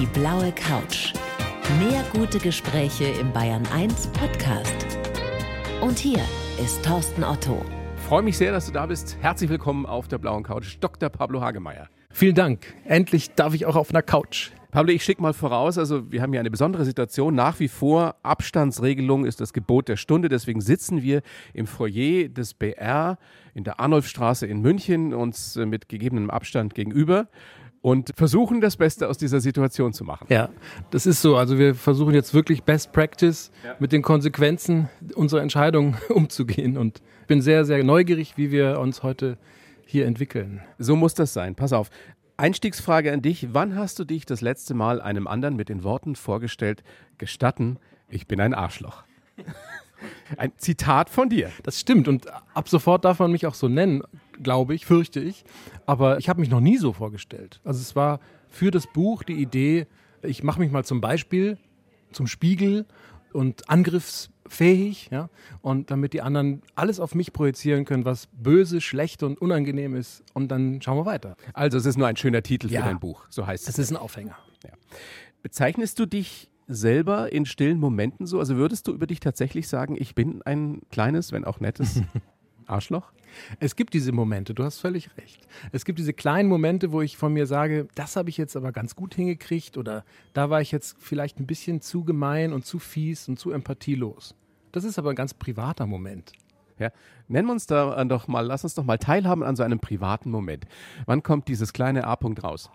Die blaue Couch. Mehr gute Gespräche im Bayern 1 Podcast. Und hier ist Thorsten Otto. Freue mich sehr, dass du da bist. Herzlich willkommen auf der blauen Couch, Dr. Pablo Hagemeier. Vielen Dank. Endlich darf ich auch auf einer Couch. Pablo, ich schicke mal voraus, also wir haben hier eine besondere Situation. Nach wie vor Abstandsregelung ist das Gebot der Stunde. Deswegen sitzen wir im Foyer des BR in der Arnulfstraße in München uns äh, mit gegebenem Abstand gegenüber und versuchen das Beste aus dieser Situation zu machen. Ja, das ist so. Also wir versuchen jetzt wirklich Best Practice ja. mit den Konsequenzen unserer Entscheidung umzugehen und bin sehr, sehr neugierig, wie wir uns heute hier entwickeln. So muss das sein. Pass auf. Einstiegsfrage an dich. Wann hast du dich das letzte Mal einem anderen mit den Worten vorgestellt, gestatten, ich bin ein Arschloch? Ein Zitat von dir. Das stimmt und ab sofort darf man mich auch so nennen, glaube ich, fürchte ich. Aber ich habe mich noch nie so vorgestellt. Also es war für das Buch die Idee, ich mache mich mal zum Beispiel zum Spiegel und angriffsfähig, ja, und damit die anderen alles auf mich projizieren können, was böse, schlecht und unangenehm ist, und dann schauen wir weiter. Also es ist nur ein schöner Titel für dein Buch, so heißt es. Es ist ein Aufhänger. Ja. Bezeichnest du dich selber in stillen Momenten so? Also würdest du über dich tatsächlich sagen, ich bin ein kleines, wenn auch nettes Arschloch? Es gibt diese Momente, du hast völlig recht. Es gibt diese kleinen Momente, wo ich von mir sage, das habe ich jetzt aber ganz gut hingekriegt oder da war ich jetzt vielleicht ein bisschen zu gemein und zu fies und zu empathielos. Das ist aber ein ganz privater Moment. Ja, nennen wir uns da doch mal, lass uns doch mal teilhaben an so einem privaten Moment. Wann kommt dieses kleine A-Punkt raus?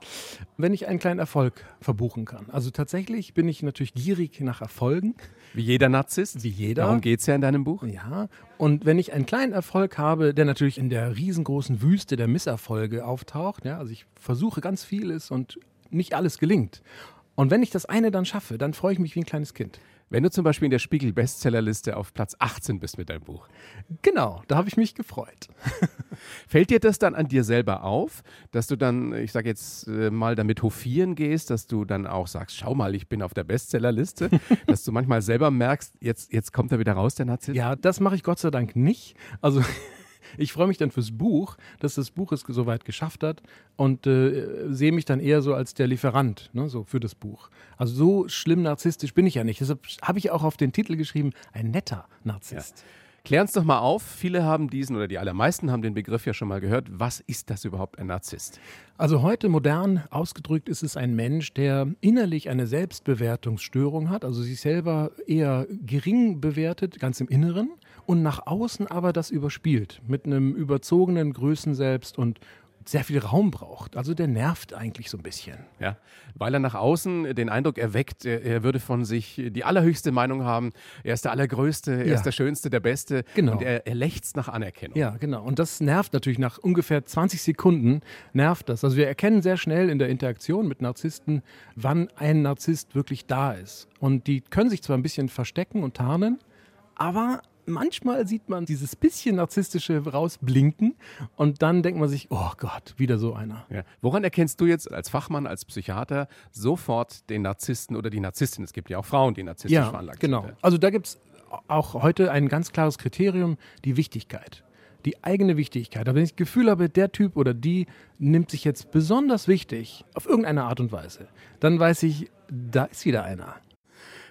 Wenn ich einen kleinen Erfolg verbuchen kann. Also tatsächlich bin ich natürlich gierig nach Erfolgen. Wie jeder Narzisst? Wie jeder. Darum geht es ja in deinem Buch. Ja, und wenn ich einen kleinen Erfolg habe, der natürlich in der riesengroßen Wüste der Misserfolge auftaucht, ja, also ich versuche ganz vieles und nicht alles gelingt. Und wenn ich das eine dann schaffe, dann freue ich mich wie ein kleines Kind. Wenn du zum Beispiel in der Spiegel-Bestsellerliste auf Platz 18 bist mit deinem Buch. Genau, da habe ich mich gefreut. Fällt dir das dann an dir selber auf, dass du dann, ich sage jetzt äh, mal, damit hofieren gehst, dass du dann auch sagst, schau mal, ich bin auf der Bestsellerliste, dass du manchmal selber merkst, jetzt, jetzt kommt er wieder raus, der Narzisst? Ja, das mache ich Gott sei Dank nicht. Also ich freue mich dann fürs Buch, dass das Buch es soweit geschafft hat und äh, sehe mich dann eher so als der Lieferant ne, so für das Buch. Also so schlimm narzisstisch bin ich ja nicht. Deshalb habe ich auch auf den Titel geschrieben, ein netter Narzisst. Ja. Klär uns doch mal auf. Viele haben diesen oder die allermeisten haben den Begriff ja schon mal gehört. Was ist das überhaupt ein Narzisst? Also heute modern ausgedrückt ist es ein Mensch, der innerlich eine Selbstbewertungsstörung hat, also sich selber eher gering bewertet, ganz im Inneren und nach außen aber das überspielt mit einem überzogenen Größenselbst und sehr viel Raum braucht. Also der nervt eigentlich so ein bisschen. Ja, weil er nach außen den Eindruck erweckt, er, würde von sich die allerhöchste Meinung haben. Er ist der Allergrößte, er ja. ist der Schönste, der Beste. Genau. Und er, er lechzt nach Anerkennung. Ja, genau. Und das nervt natürlich nach ungefähr 20 Sekunden, nervt das. Also wir erkennen sehr schnell in der Interaktion mit Narzissten, wann ein Narzisst wirklich da ist. Und die können sich zwar ein bisschen verstecken und tarnen, aber manchmal sieht man dieses bisschen narzisstische rausblinken und dann denkt man sich, oh Gott, wieder so einer. Ja. Woran erkennst du jetzt als Fachmann, als Psychiater sofort den Narzissten oder die Narzisstin? Es gibt ja auch Frauen, die narzisstisch ja, veranlagt genau. sind. Also da gibt es auch heute ein ganz klares Kriterium, die Wichtigkeit. Die eigene Wichtigkeit. Aber wenn ich das Gefühl habe, der Typ oder die nimmt sich jetzt besonders wichtig, auf irgendeine Art und Weise, dann weiß ich, da ist wieder einer.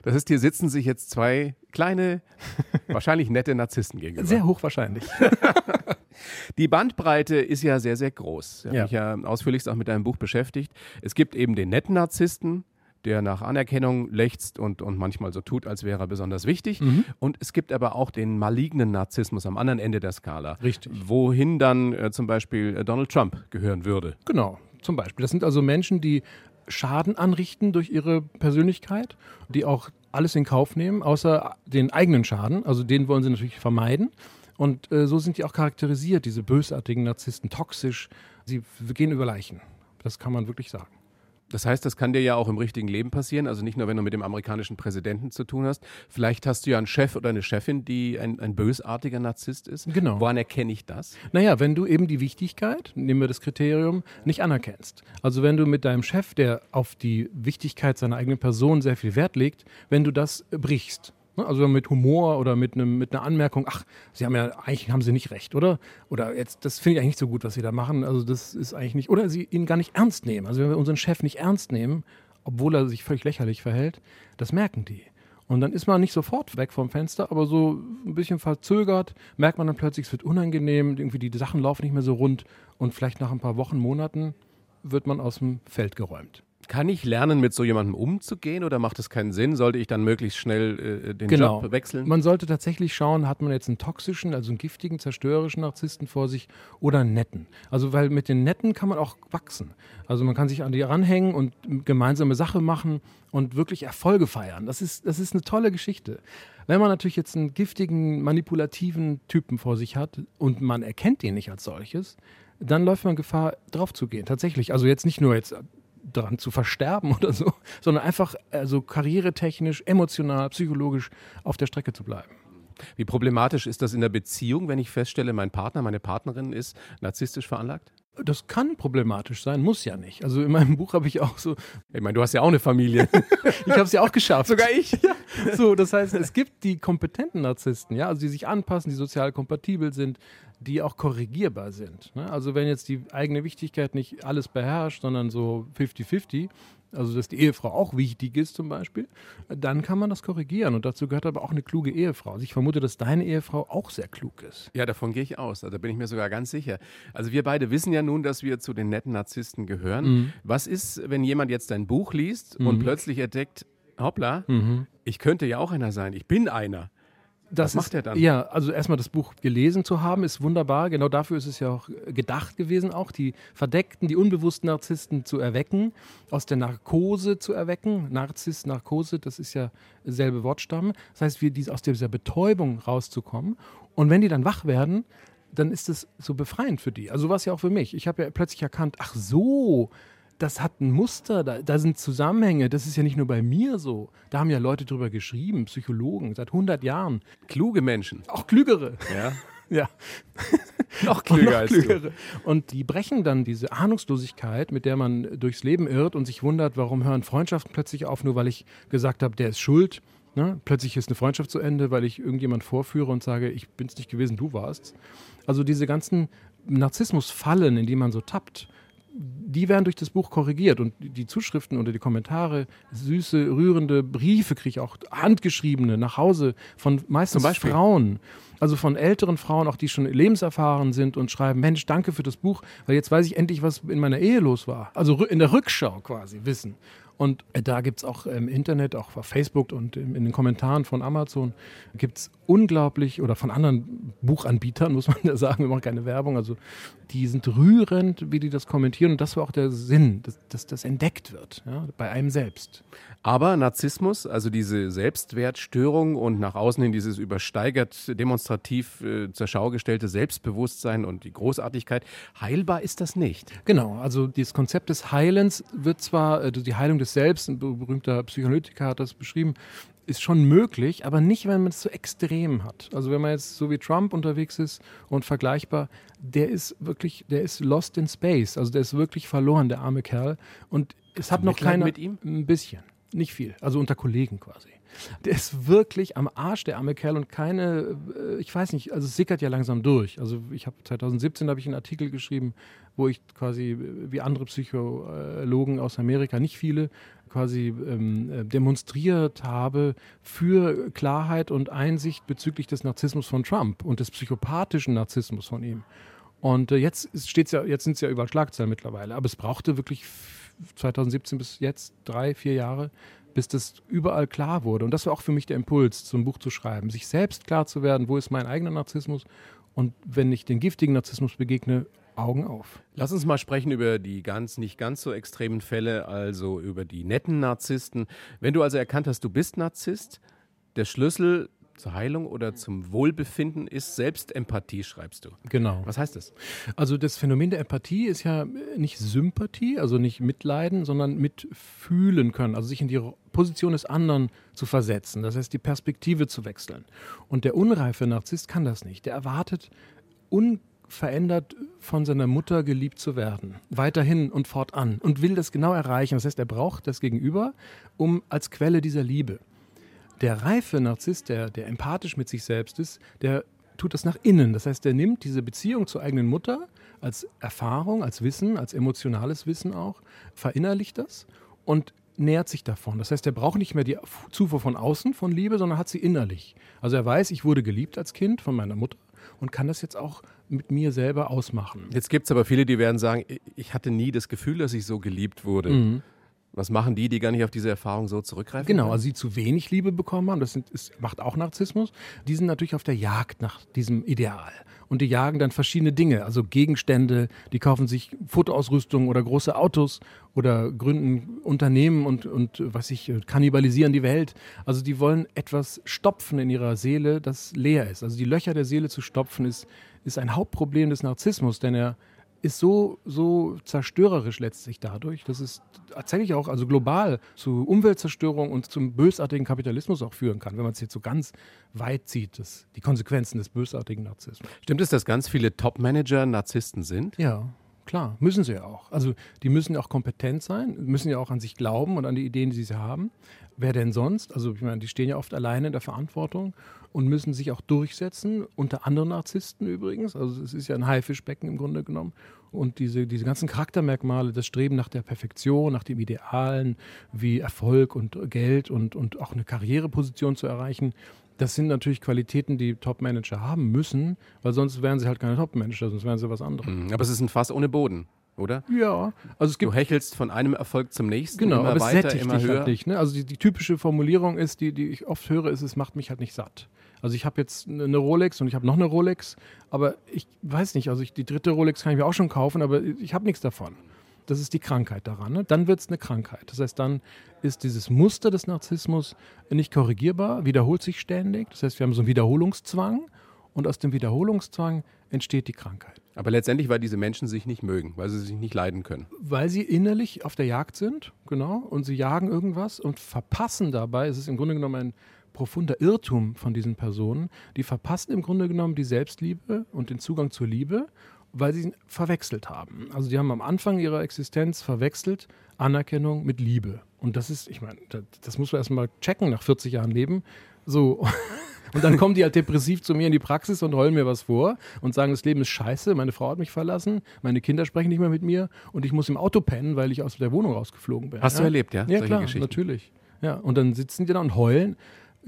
Das heißt, hier sitzen sich jetzt zwei kleine, wahrscheinlich nette Narzissten gegenüber. Sehr hochwahrscheinlich. Die Bandbreite ist ja sehr, sehr groß. Ich habe ja. mich ja ausführlichst auch mit deinem Buch beschäftigt. Es gibt eben den netten Narzissten, der nach Anerkennung lechzt und, und manchmal so tut, als wäre er besonders wichtig. Mhm. Und es gibt aber auch den malignen Narzissmus am anderen Ende der Skala. Richtig. Wohin dann äh, zum Beispiel äh, Donald Trump gehören würde. Genau, zum Beispiel. Das sind also Menschen, die Schaden anrichten durch ihre Persönlichkeit, die auch alles in Kauf nehmen, außer den eigenen Schaden. Also den wollen sie natürlich vermeiden. Und äh, so sind die auch charakterisiert, diese bösartigen Narzissten, toxisch. Sie gehen über Leichen. Das kann man wirklich sagen. Das heißt, das kann dir ja auch im richtigen Leben passieren, also nicht nur, wenn du mit dem amerikanischen Präsidenten zu tun hast. Vielleicht hast du ja einen Chef oder eine Chefin, die ein, ein bösartiger Narzisst ist. Genau. Woran erkenne ich das? Naja, wenn du eben die Wichtigkeit, nehmen wir das Kriterium, nicht anerkennst. Also wenn du mit deinem Chef, der auf die Wichtigkeit seiner eigenen Person sehr viel Wert legt, wenn du das brichst? Also mit Humor oder mit, einem, mit einer Anmerkung, ach, Sie haben ja, eigentlich haben Sie nicht recht, oder? Oder jetzt, das finde ich eigentlich nicht so gut, was Sie da machen. Also das ist eigentlich nicht, oder Sie ihn gar nicht ernst nehmen. Also wenn wir unseren Chef nicht ernst nehmen, obwohl er sich völlig lächerlich verhält, das merken die. Und dann ist man nicht sofort weg vom Fenster, aber so ein bisschen verzögert, merkt man dann plötzlich, es wird unangenehm, irgendwie die Sachen laufen nicht mehr so rund und vielleicht nach ein paar Wochen, Monaten wird man aus dem Feld geräumt. Kann ich lernen, mit so jemandem umzugehen oder macht es keinen Sinn? Sollte ich dann möglichst schnell äh, den Genau. Job wechseln? Man sollte tatsächlich schauen, hat man jetzt einen toxischen, also einen giftigen, zerstörerischen Narzissten vor sich oder einen netten. Also weil mit den netten kann man auch wachsen. Also man kann sich an die ranhängen und gemeinsame Sache machen und wirklich Erfolge feiern. Das ist, das ist eine tolle Geschichte. Wenn man natürlich jetzt einen giftigen, manipulativen Typen vor sich hat und man erkennt ihn nicht als solches, dann läuft man Gefahr, drauf zu gehen. Tatsächlich. Also jetzt nicht nur jetzt daran zu versterben oder so, sondern einfach also karrieretechnisch, emotional, psychologisch auf der Strecke zu bleiben. Wie problematisch ist das in der Beziehung, wenn ich feststelle, mein Partner, meine Partnerin ist narzisstisch veranlagt? Das kann problematisch sein, muss ja nicht. Also in meinem Buch habe ich auch so, Ich meine, du hast ja auch eine Familie. ich habe es ja auch geschafft. Sogar ich. So, das heißt, es gibt die kompetenten Narzissten, ja, also die sich anpassen, die sozial kompatibel sind, die auch korrigierbar sind. Ne? Also wenn jetzt die eigene Wichtigkeit nicht alles beherrscht, sondern so 50-50, also dass die Ehefrau auch wichtig ist zum Beispiel, dann kann man das korrigieren. Und dazu gehört aber auch eine kluge Ehefrau. Also ich vermute, dass deine Ehefrau auch sehr klug ist. Ja, davon gehe ich aus. Also da bin ich mir sogar ganz sicher. Also wir beide wissen ja nun, dass wir zu den netten Narzissten gehören. Mhm. Was ist, wenn jemand jetzt dein Buch liest und plötzlich entdeckt, hoppla, Mhm. ich könnte ja auch einer sein. Ich bin einer. Das Was macht ist, er dann? Ja, also erstmal das Buch gelesen zu haben, ist wunderbar. Genau dafür ist es ja auch gedacht gewesen, auch die verdeckten, die unbewussten Narzissten zu erwecken, aus der Narkose zu erwecken. Narzisst, Narkose, das ist ja selbe Wortstamm. Das heißt, wir dies, aus dieser Betäubung rauszukommen. Und wenn die dann wach werden, dann ist es so befreiend für die. Also war es ja auch für mich. Ich habe ja plötzlich erkannt, ach so, das hat ein Muster, da, da sind Zusammenhänge. Das ist ja nicht nur bei mir so. Da haben ja Leute drüber geschrieben, Psychologen, seit 100 Jahren. Kluge Menschen. Auch klügere. Ja. Ja. Noch Und klüger als du. klügere. Und die brechen dann diese Ahnungslosigkeit, mit der man durchs Leben irrt und sich wundert, warum hören Freundschaften plötzlich auf, nur weil ich gesagt habe, der ist schuld. Ne? Plötzlich ist eine Freundschaft zu Ende, weil ich irgendjemand vorführe und sage, ich bin es nicht gewesen, du warst. Also diese ganzen Narzissmusfallen, in die man so tappt, die werden durch das Buch korrigiert und die Zuschriften oder die Kommentare, süße, rührende Briefe kriege ich auch, handgeschriebene nach Hause von meistens? Frauen. Also von älteren Frauen, auch die schon lebenserfahren sind und schreiben, Mensch, danke für das Buch, weil jetzt weiß ich endlich, was in meiner Ehe los war. Also in der Rückschau quasi wissen. Und äh, da gibt es auch im Internet, auch auf Facebook und in den Kommentaren von Amazon, gibt es unglaublich, oder von anderen Buchanbietern, muss man ja sagen, wir machen keine Werbung, also die sind rührend, wie die das kommentieren. Und das war auch der Sinn, dass, dass das entdeckt wird, ja, bei einem selbst. Aber Narzissmus, also diese Selbstwertstörung und nach außen hin dieses übersteigert, demonstrativ äh, zur Schau gestellte Selbstbewusstsein und die Großartigkeit, heilbar ist das nicht. Genau, also das Konzept des Heilens wird zwar, äh, die Heilung des Selbst, ein be- berühmter Psychoanalytiker hat das beschrieben, ist schon möglich, aber nicht, wenn man es so extrem hat. Also wenn man jetzt so wie Trump unterwegs ist und vergleichbar, der ist wirklich, der ist lost in space. Also der ist wirklich verloren, der arme Kerl. Und es hat noch keiner. mit ihm? Ein bisschen. Nicht viel. Also unter Kollegen quasi. Der ist wirklich am Arsch, der arme Kerl, und keine, äh, ich weiß nicht, also es sickert ja langsam durch. Also ich habe 2017 habe ich einen Artikel geschrieben, wo ich quasi äh, wie andere Psychologen aus Amerika, nicht viele, quasi ähm, äh, demonstriert habe für Klarheit und Einsicht bezüglich des Narzissmus von Trump und des psychopathischen Narzissmus von ihm. Und äh, jetzt steht's ja, jetzt sind es ja überall Schlagzeilen mittlerweile. Aber es brauchte wirklich f- 2017 bis jetzt drei, vier Jahre, bis das überall klar wurde. Und das war auch für mich der Impuls, zum Buch zu schreiben, sich selbst klar zu werden, wo ist mein eigener Narzissmus und wenn ich den giftigen Narzissmus begegne, Augen auf. Lass uns mal sprechen über die ganz, nicht ganz so extremen Fälle, also über die netten Narzissten. Wenn du also erkannt hast, du bist Narzisst, der Schlüssel zur Heilung oder zum Wohlbefinden ist Selbstempathie, schreibst du. Genau. Was heißt das? Also das Phänomen der Empathie ist ja nicht Sympathie, also nicht mitleiden, sondern mitfühlen können, also sich in die Position des anderen zu versetzen, das heißt die Perspektive zu wechseln. Und der unreife Narzisst kann das nicht. Der erwartet unverändert von seiner Mutter geliebt zu werden, weiterhin und fortan und will das genau erreichen. Das heißt, er braucht das Gegenüber, um als Quelle dieser Liebe. Der reife Narzisst, der, der empathisch mit sich selbst ist, der tut das nach innen. Das heißt, der nimmt diese Beziehung zur eigenen Mutter als Erfahrung, als Wissen, als emotionales Wissen auch, verinnerlicht das und nährt sich davon. Das heißt, er braucht nicht mehr die Zufuhr von außen von Liebe, sondern hat sie innerlich. Also er weiß, ich wurde geliebt als Kind von meiner Mutter und kann das jetzt auch mit mir selber ausmachen. Jetzt gibt es aber viele, die werden sagen, ich hatte nie das Gefühl, dass ich so geliebt wurde. Mhm. Was machen die, die gar nicht auf diese Erfahrung so zurückgreifen? Genau, können? also sie zu wenig Liebe bekommen haben, das sind, ist, macht auch Narzissmus. Die sind natürlich auf der Jagd nach diesem Ideal. Und die jagen dann verschiedene Dinge, also Gegenstände, die kaufen sich Fotoausrüstung oder große Autos oder gründen Unternehmen und, und was ich, kannibalisieren die Welt. Also die wollen etwas stopfen in ihrer Seele, das leer ist. Also die Löcher der Seele zu stopfen, ist, ist ein Hauptproblem des Narzissmus, denn er ist so, so zerstörerisch letztlich dadurch, dass es tatsächlich auch also global zu Umweltzerstörung und zum bösartigen Kapitalismus auch führen kann, wenn man es jetzt so ganz weit zieht, das, die Konsequenzen des bösartigen Narzissmus. Stimmt es, dass ganz viele Top-Manager Narzissten sind? Ja. Klar, müssen sie ja auch. Also die müssen ja auch kompetent sein, müssen ja auch an sich glauben und an die Ideen, die sie haben. Wer denn sonst? Also ich meine, die stehen ja oft alleine in der Verantwortung und müssen sich auch durchsetzen, unter anderen Narzissten übrigens. Also es ist ja ein Haifischbecken im Grunde genommen. Und diese, diese ganzen Charaktermerkmale, das Streben nach der Perfektion, nach dem Idealen, wie Erfolg und Geld und, und auch eine Karriereposition zu erreichen, das sind natürlich Qualitäten, die Top-Manager haben müssen, weil sonst wären sie halt keine Top-Manager, sonst wären sie was anderes. Mhm, aber es ist ein Fass ohne Boden oder? Ja. Also es gibt, du hechelst von einem Erfolg zum nächsten, genau, immer aber weiter, immer halt höher. Halt nicht, ne? Also die, die, typische Formulierung ist, die, die ich oft höre, ist, es macht mich halt nicht satt. Also ich habe jetzt eine Rolex und ich habe noch eine Rolex, aber ich weiß nicht, also ich, die dritte Rolex kann ich mir auch schon kaufen, aber ich habe nichts davon. Das ist die Krankheit daran. Ne? Dann wird es eine Krankheit. Das heißt, dann ist dieses Muster des Narzissmus nicht korrigierbar, wiederholt sich ständig. Das heißt, wir haben so einen Wiederholungszwang und aus dem Wiederholungszwang entsteht die Krankheit. Aber letztendlich, weil diese Menschen sich nicht mögen, weil sie sich nicht leiden können. Weil sie innerlich auf der Jagd sind, genau, und sie jagen irgendwas und verpassen dabei, es ist im Grunde genommen ein profunder Irrtum von diesen Personen, die verpassen im Grunde genommen die Selbstliebe und den Zugang zur Liebe weil sie ihn verwechselt haben. Also die haben am Anfang ihrer Existenz verwechselt Anerkennung mit Liebe. Und das ist, ich meine, das, das muss man erstmal checken nach 40 Jahren Leben. So. Und dann kommen die halt depressiv zu mir in die Praxis und heulen mir was vor und sagen, das Leben ist scheiße, meine Frau hat mich verlassen, meine Kinder sprechen nicht mehr mit mir und ich muss im Auto pennen, weil ich aus der Wohnung rausgeflogen bin. Hast ja? du erlebt, ja? Ja, Solche klar, natürlich. Ja, und dann sitzen die da und heulen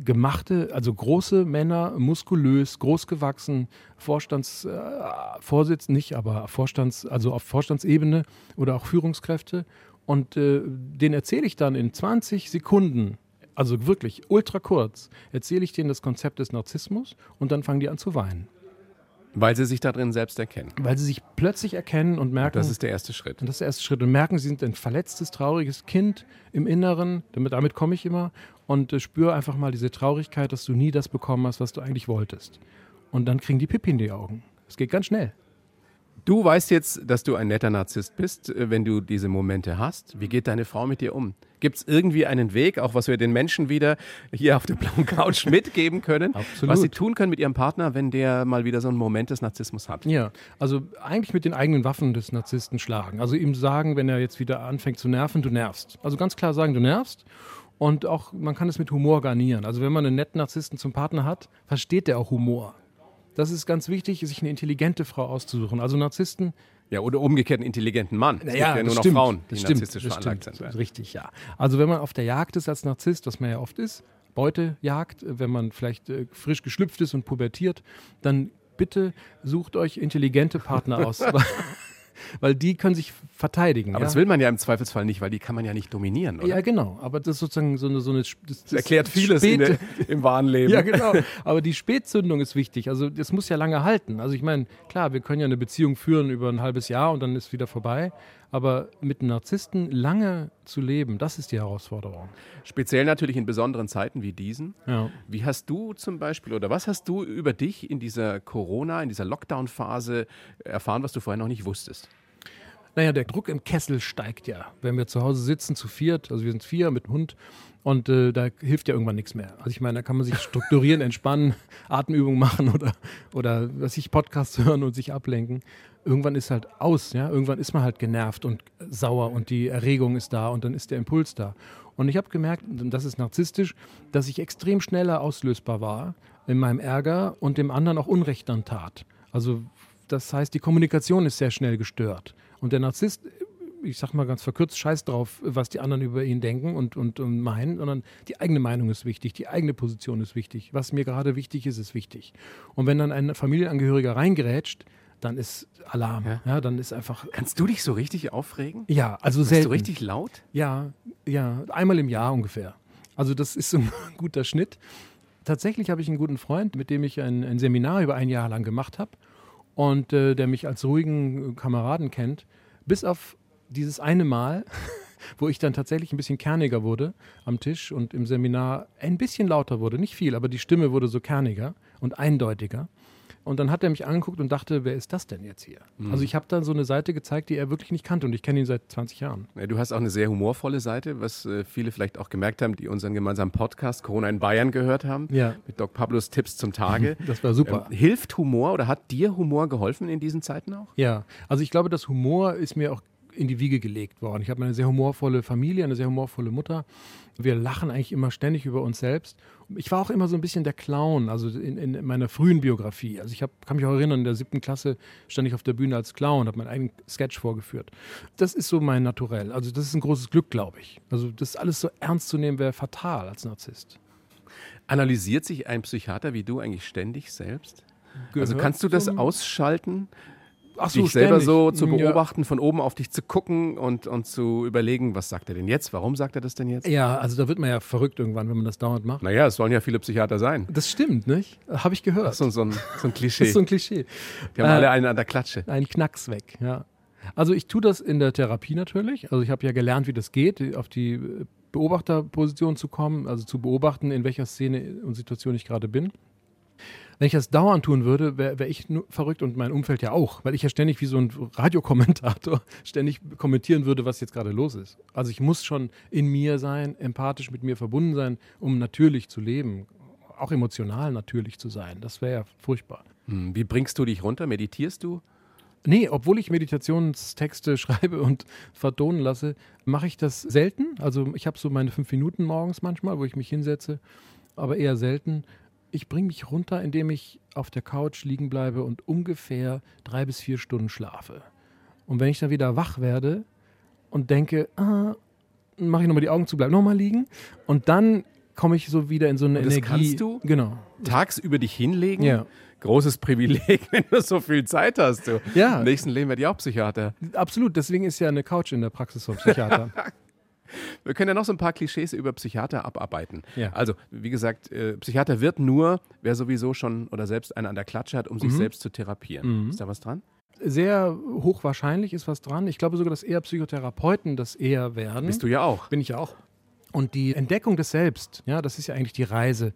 gemachte, also große Männer, muskulös, groß gewachsen, Vorstandsvorsitzende, äh, nicht, aber Vorstands, also auf Vorstandsebene oder auch Führungskräfte. Und äh, den erzähle ich dann in 20 Sekunden, also wirklich ultra kurz, erzähle ich denen das Konzept des Narzissmus und dann fangen die an zu weinen. Weil sie sich da drin selbst erkennen. Weil sie sich plötzlich erkennen und merken. Und das ist der erste Schritt. Und das ist der erste Schritt. Und merken, sie sind ein verletztes, trauriges Kind im Inneren. Damit, damit komme ich immer. Und äh, spüre einfach mal diese Traurigkeit, dass du nie das bekommen hast, was du eigentlich wolltest. Und dann kriegen die Pipi in die Augen. Es geht ganz schnell. Du weißt jetzt, dass du ein netter Narzisst bist, äh, wenn du diese Momente hast. Wie geht deine Frau mit dir um? Gibt es irgendwie einen Weg, auch was wir den Menschen wieder hier auf der blauen Couch mitgeben können, Absolut. was sie tun können mit ihrem Partner, wenn der mal wieder so einen Moment des Narzissmus hat? Ja, also eigentlich mit den eigenen Waffen des Narzissten schlagen. Also ihm sagen, wenn er jetzt wieder anfängt zu nerven, du nervst. Also ganz klar sagen, du nervst. Und auch, man kann es mit Humor garnieren. Also wenn man einen netten Narzissten zum Partner hat, versteht der auch Humor. Das ist ganz wichtig, sich eine intelligente Frau auszusuchen. Also Narzissten. Ja, oder umgekehrt einen intelligenten Mann. Es ja, gibt ja nur noch stimmt, Frauen, die stimmt, narzisstisch veranlagt sind. Richtig, ja. Also wenn man auf der Jagd ist als Narzisst, was man ja oft ist, Beutejagd, wenn man vielleicht äh, frisch geschlüpft ist und pubertiert, dann bitte sucht euch intelligente Partner aus. weil die können sich verteidigen. Aber ja? das will man ja im Zweifelsfall nicht, weil die kann man ja nicht dominieren, oder? Ja, genau. Aber das ist sozusagen so eine. So eine das, das erklärt vieles der, im wahren Leben. Ja, genau. Aber die Spätzündung ist wichtig. Also, das muss ja lange halten. Also, ich meine, klar, wir können ja eine Beziehung führen über ein halbes Jahr und dann ist wieder vorbei. Aber mit einem Narzissten lange zu leben, das ist die Herausforderung. Speziell natürlich in besonderen Zeiten wie diesen. Ja. Wie hast du zum Beispiel oder was hast du über dich in dieser Corona, in dieser Lockdown-Phase erfahren, was du vorher noch nicht wusstest? Naja, der Druck im Kessel steigt ja. Wenn wir zu Hause sitzen, zu viert, also wir sind vier mit Hund, und äh, da hilft ja irgendwann nichts mehr. Also ich meine, da kann man sich strukturieren, entspannen, Atemübungen machen oder, oder was ich Podcasts hören und sich ablenken. Irgendwann ist halt aus, ja. Irgendwann ist man halt genervt und sauer und die Erregung ist da und dann ist der Impuls da. Und ich habe gemerkt, und das ist narzisstisch, dass ich extrem schneller auslösbar war in meinem Ärger und dem anderen auch Unrecht dann tat. Also das heißt, die Kommunikation ist sehr schnell gestört. Und der Narzisst ich sag mal ganz verkürzt, scheiß drauf, was die anderen über ihn denken und, und, und meinen, sondern die eigene Meinung ist wichtig, die eigene Position ist wichtig. Was mir gerade wichtig ist, ist wichtig. Und wenn dann ein Familienangehöriger reingerätscht, dann ist Alarm. Ja. ja. dann ist einfach. Kannst du dich so richtig aufregen? Ja, also Bist selten. du richtig laut? Ja, ja, einmal im Jahr ungefähr. Also das ist so ein guter Schnitt. Tatsächlich habe ich einen guten Freund, mit dem ich ein, ein Seminar über ein Jahr lang gemacht habe und äh, der mich als ruhigen Kameraden kennt, bis auf dieses eine Mal, wo ich dann tatsächlich ein bisschen kerniger wurde am Tisch und im Seminar ein bisschen lauter wurde, nicht viel, aber die Stimme wurde so kerniger und eindeutiger. Und dann hat er mich angeguckt und dachte, wer ist das denn jetzt hier? Mhm. Also ich habe dann so eine Seite gezeigt, die er wirklich nicht kannte und ich kenne ihn seit 20 Jahren. Ja, du hast auch eine sehr humorvolle Seite, was äh, viele vielleicht auch gemerkt haben, die unseren gemeinsamen Podcast Corona in Bayern gehört haben. Ja. Mit Doc Pablos Tipps zum Tage. Das war super. Ähm, hilft Humor oder hat dir Humor geholfen in diesen Zeiten auch? Ja, also ich glaube, dass Humor ist mir auch in die Wiege gelegt worden. Ich habe eine sehr humorvolle Familie, eine sehr humorvolle Mutter. Wir lachen eigentlich immer ständig über uns selbst. Ich war auch immer so ein bisschen der Clown, also in, in meiner frühen Biografie. Also ich hab, kann mich auch erinnern, in der siebten Klasse stand ich auf der Bühne als Clown, habe meinen eigenen Sketch vorgeführt. Das ist so mein Naturell. Also das ist ein großes Glück, glaube ich. Also das alles so ernst zu nehmen, wäre fatal als Narzisst. Analysiert sich ein Psychiater wie du eigentlich ständig selbst? Gehört also kannst du das ausschalten? Ach so, dich selber so zu beobachten, ja. von oben auf dich zu gucken und, und zu überlegen, was sagt er denn jetzt? Warum sagt er das denn jetzt? Ja, also da wird man ja verrückt irgendwann, wenn man das dauernd macht. Naja, es sollen ja viele Psychiater sein. Das stimmt, nicht? Habe ich gehört. Das ist so, ein, so ein Klischee. das ist so ein Klischee. Wir haben äh, alle einen an der Klatsche. Ein Knacks weg, ja. Also ich tue das in der Therapie natürlich. Also ich habe ja gelernt, wie das geht, auf die Beobachterposition zu kommen, also zu beobachten, in welcher Szene und Situation ich gerade bin. Wenn ich das dauernd tun würde, wäre wär ich verrückt und mein Umfeld ja auch, weil ich ja ständig wie so ein Radiokommentator ständig kommentieren würde, was jetzt gerade los ist. Also ich muss schon in mir sein, empathisch mit mir verbunden sein, um natürlich zu leben, auch emotional natürlich zu sein. Das wäre ja furchtbar. Hm, wie bringst du dich runter? Meditierst du? Nee, obwohl ich Meditationstexte schreibe und vertonen lasse, mache ich das selten. Also ich habe so meine fünf Minuten morgens manchmal, wo ich mich hinsetze, aber eher selten ich bringe mich runter, indem ich auf der Couch liegen bleibe und ungefähr drei bis vier Stunden schlafe. Und wenn ich dann wieder wach werde und denke, ah, mache ich nochmal die Augen zu, bleib nochmal liegen und dann komme ich so wieder in so eine und das Energie. kannst du genau. tagsüber dich hinlegen? Ja. Großes Privileg, wenn du so viel Zeit hast. Du. Ja. Im nächsten Leben werde ich auch Psychiater. Absolut, deswegen ist ja eine Couch in der Praxis vom Psychiater. Wir können ja noch so ein paar Klischees über Psychiater abarbeiten. Ja. Also, wie gesagt, äh, Psychiater wird nur, wer sowieso schon oder selbst einen an der Klatsche hat, um mhm. sich selbst zu therapieren. Mhm. Ist da was dran? Sehr hochwahrscheinlich ist was dran. Ich glaube sogar, dass eher Psychotherapeuten das eher werden. Bist du ja auch. Bin ich ja auch. Und die Entdeckung des Selbst, ja, das ist ja eigentlich die Reise,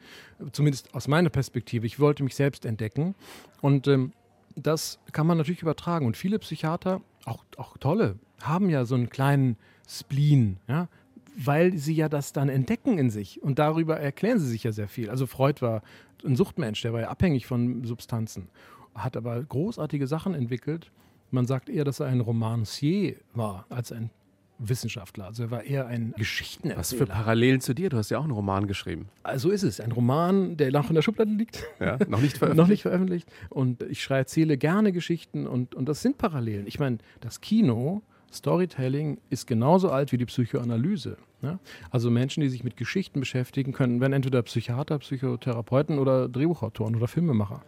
zumindest aus meiner Perspektive. Ich wollte mich selbst entdecken. Und ähm, das kann man natürlich übertragen. Und viele Psychiater, auch, auch tolle, haben ja so einen kleinen Spleen, ja, weil sie ja das dann entdecken in sich und darüber erklären sie sich ja sehr viel. Also Freud war ein Suchtmensch, der war ja abhängig von Substanzen, hat aber großartige Sachen entwickelt. Man sagt eher, dass er ein Romancier war als ein Wissenschaftler. Also er war eher ein Geschichtenerzähler. Was für Parallelen zu dir? Du hast ja auch einen Roman geschrieben. Also ist es. Ein Roman, der noch in der Schublade liegt. Ja, noch nicht veröffentlicht. noch nicht veröffentlicht. Und ich erzähle gerne Geschichten und, und das sind Parallelen. Ich meine, das Kino Storytelling ist genauso alt wie die Psychoanalyse. Ja? Also Menschen, die sich mit Geschichten beschäftigen können, werden entweder Psychiater, Psychotherapeuten oder Drehbuchautoren oder Filmemacher.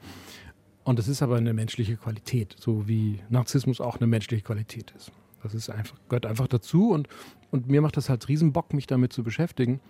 Und das ist aber eine menschliche Qualität, so wie Narzissmus auch eine menschliche Qualität ist. Das ist einfach, gehört einfach dazu und, und mir macht das halt riesen Bock, mich damit zu beschäftigen.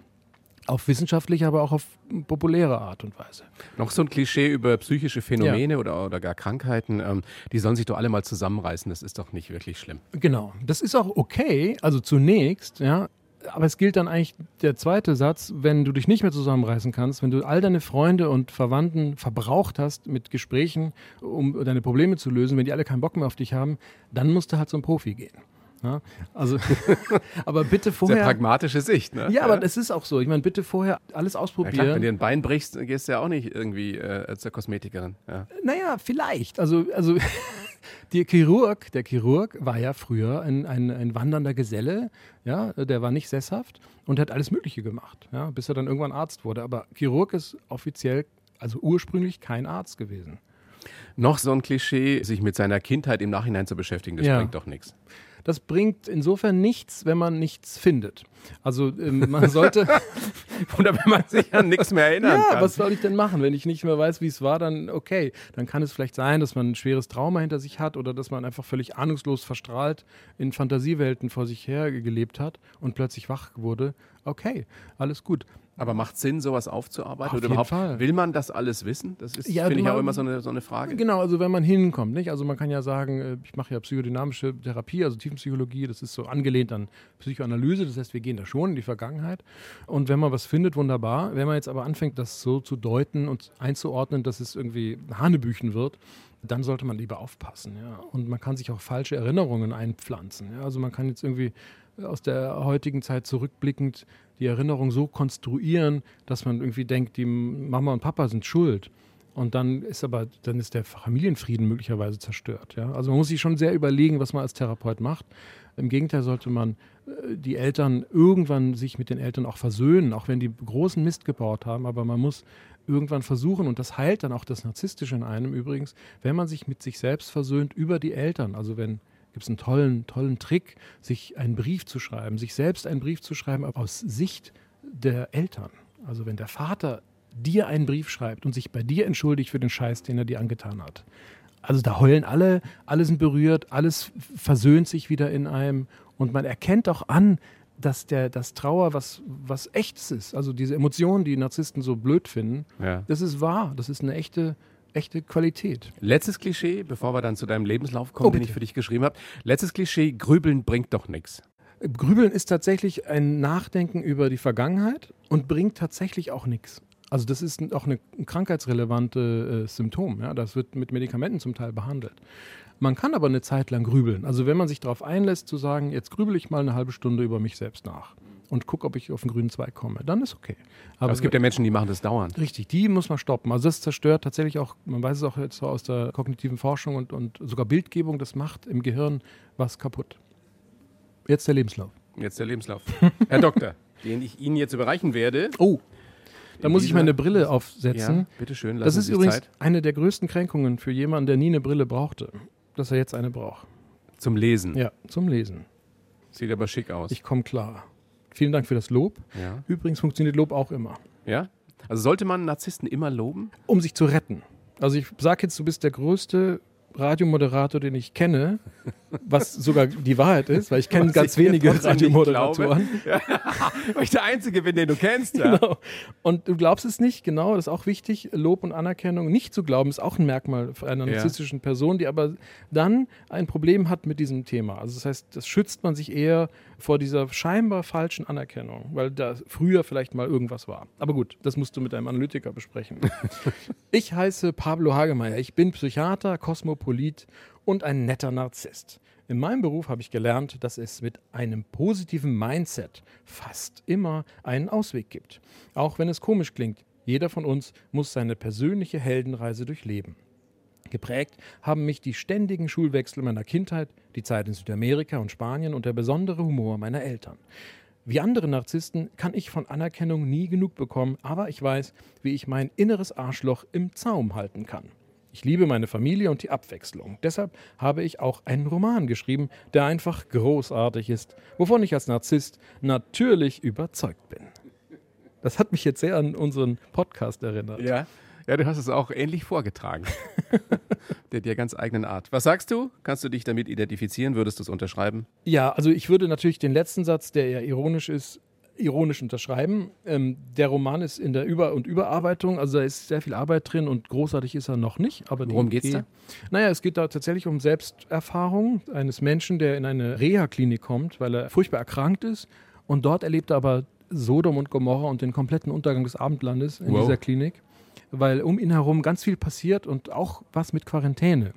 Auf wissenschaftliche, aber auch auf populäre Art und Weise. Noch so ein Klischee über psychische Phänomene ja. oder, oder gar Krankheiten. Ähm, die sollen sich doch alle mal zusammenreißen. Das ist doch nicht wirklich schlimm. Genau. Das ist auch okay. Also zunächst, ja. Aber es gilt dann eigentlich der zweite Satz, wenn du dich nicht mehr zusammenreißen kannst, wenn du all deine Freunde und Verwandten verbraucht hast mit Gesprächen, um deine Probleme zu lösen, wenn die alle keinen Bock mehr auf dich haben, dann musst du halt zum Profi gehen. Ja, also, aber bitte vorher. Sehr pragmatische Sicht, ne? Ja, aber es ist auch so. Ich meine, bitte vorher alles ausprobieren. Ja, klar, wenn dir ein Bein brichst, gehst du ja auch nicht irgendwie äh, zur Kosmetikerin. Ja. Naja, vielleicht. Also, also der Chirurg, der Chirurg war ja früher ein, ein, ein wandernder Geselle, ja, der war nicht sesshaft und hat alles Mögliche gemacht, ja, bis er dann irgendwann Arzt wurde. Aber Chirurg ist offiziell, also ursprünglich kein Arzt gewesen. Noch so ein Klischee, sich mit seiner Kindheit im Nachhinein zu beschäftigen, das ja. bringt doch nichts. Das bringt insofern nichts, wenn man nichts findet. Also ähm, man sollte. Oder wenn man sich an nichts mehr erinnern ja, kann. was soll ich denn machen? Wenn ich nicht mehr weiß, wie es war, dann okay. Dann kann es vielleicht sein, dass man ein schweres Trauma hinter sich hat oder dass man einfach völlig ahnungslos verstrahlt in Fantasiewelten vor sich her gelebt hat und plötzlich wach wurde. Okay, alles gut. Aber macht Sinn, sowas aufzuarbeiten? Auf Oder jeden überhaupt Fall. will man das alles wissen? Das ist, Ja, finde ich, auch immer so eine, so eine Frage. Genau, also wenn man hinkommt, nicht? Also man kann ja sagen, äh, ich mache ja psychodynamische Therapie, also Tiefenpsychologie, das ist so angelehnt an Psychoanalyse, das heißt, wir gehen da schon in die Vergangenheit. Und wenn man was findet, wunderbar. Wenn man jetzt aber anfängt, das so zu deuten und einzuordnen, dass es irgendwie Hanebüchen wird, dann sollte man lieber aufpassen, ja. Und man kann sich auch falsche Erinnerungen einpflanzen. Ja? Also man kann jetzt irgendwie aus der heutigen Zeit zurückblickend die Erinnerung so konstruieren, dass man irgendwie denkt, die Mama und Papa sind schuld. Und dann ist aber, dann ist der Familienfrieden möglicherweise zerstört. Ja? Also man muss sich schon sehr überlegen, was man als Therapeut macht. Im Gegenteil sollte man äh, die Eltern irgendwann sich mit den Eltern auch versöhnen, auch wenn die großen Mist gebaut haben. Aber man muss irgendwann versuchen, und das heilt dann auch das Narzisstische in einem übrigens, wenn man sich mit sich selbst versöhnt über die Eltern. Also wenn gibt es einen tollen, tollen Trick, sich einen Brief zu schreiben, sich selbst einen Brief zu schreiben aber aus Sicht der Eltern. Also wenn der Vater dir einen Brief schreibt und sich bei dir entschuldigt für den Scheiß, den er dir angetan hat. Also da heulen alle, alle sind berührt, alles versöhnt sich wieder in einem und man erkennt auch an, dass der, das Trauer was, was echtes ist. Also diese Emotionen, die Narzissten so blöd finden, Ja. das ist wahr, das ist eine echte, echte Qualität. Letztes Klischee, bevor wir dann zu deinem Lebenslauf kommen, Oh, den ich für dich geschrieben habe. Letztes Klischee, Grübeln bringt doch nichts. Grübeln ist tatsächlich ein Nachdenken über die Vergangenheit und bringt tatsächlich auch nichts. Also das ist auch eine krankheitsrelevante äh, Symptom. Ja? Das wird mit Medikamenten zum Teil behandelt. Man kann aber eine Zeit lang grübeln. Also wenn man sich darauf einlässt zu sagen, jetzt grübel ich mal eine halbe Stunde über mich selbst nach und gucke, ob ich auf den grünen Zweig komme, dann ist okay. Aber es gibt ja Menschen, die machen das dauernd. Richtig, die muss man stoppen. Also das zerstört tatsächlich auch, man weiß es auch jetzt so aus der kognitiven Forschung und, und sogar Bildgebung, das macht im Gehirn was kaputt. Jetzt der Lebenslauf. Jetzt der Lebenslauf. Herr Doktor, den ich Ihnen jetzt überreichen werde. Oh, da muss ich meine Brille aufsetzen. Ja, bitteschön, lassen das ist übrigens Zeit eine der größten Kränkungen für jemanden, der nie eine Brille brauchte, dass er jetzt eine braucht. zum Lesen. Ja, zum Lesen. Sieht aber schick aus. Ich komme klar. Vielen Dank für das Lob. ja. Übrigens funktioniert Lob auch immer, ja? Also sollte man Narzissten immer loben? um sich zu retten. Also ich sage jetzt, du bist der größte Radiomoderator, den ich kenne, was sogar die Wahrheit ist, weil ich kenne ganz wenige Radiomoderatoren. Weil ich der Einzige bin, den du kennst. Ja? Genau. Und du glaubst es nicht, genau, das ist auch wichtig, Lob und Anerkennung nicht zu glauben, ist auch ein Merkmal einer Ja. narzisstischen Person, die aber dann ein Problem hat mit diesem Thema. Also das heißt, das schützt man sich eher vor dieser scheinbar falschen Anerkennung, weil da früher vielleicht mal irgendwas war. Aber gut, das musst du mit einem Analytiker besprechen. ich heiße Pablo Hagemeyer, ich bin Psychiater, Kosmopolit und ein netter Narzisst. In meinem Beruf habe ich gelernt, dass es mit einem positiven Mindset fast immer einen Ausweg gibt. Auch wenn es komisch klingt, jeder von uns muss seine persönliche Heldenreise durchleben. Geprägt haben mich die ständigen Schulwechsel meiner Kindheit, die Zeit in Südamerika und Spanien und der besondere Humor meiner Eltern. Wie andere Narzissten kann ich von Anerkennung nie genug bekommen, aber ich weiß, wie ich mein inneres Arschloch im Zaum halten kann. Ich liebe meine Familie und die Abwechslung. Deshalb habe ich auch einen Roman geschrieben, der einfach großartig ist, wovon ich als Narzisst natürlich überzeugt bin. Das hat mich jetzt sehr an unseren Podcast erinnert. Ja. Ja, du hast es auch ähnlich vorgetragen. der dir ganz eigenen Art. Was sagst du? Kannst du dich damit identifizieren? Würdest du es unterschreiben? Ja, also ich würde natürlich den letzten Satz, der eher ironisch ist, ironisch unterschreiben. Ähm, der Roman ist in der Über- und Überarbeitung, also da ist sehr viel Arbeit drin und großartig ist er noch nicht. Aber Worum geht's Idee- da? Naja, es geht da tatsächlich um Selbsterfahrung eines Menschen, der in eine Reha-Klinik kommt, weil er furchtbar erkrankt ist und dort erlebt er aber Sodom und Gomorra und den kompletten Untergang des Abendlandes in Wow. dieser Klinik, weil um ihn herum ganz viel passiert und auch was mit Quarantäne.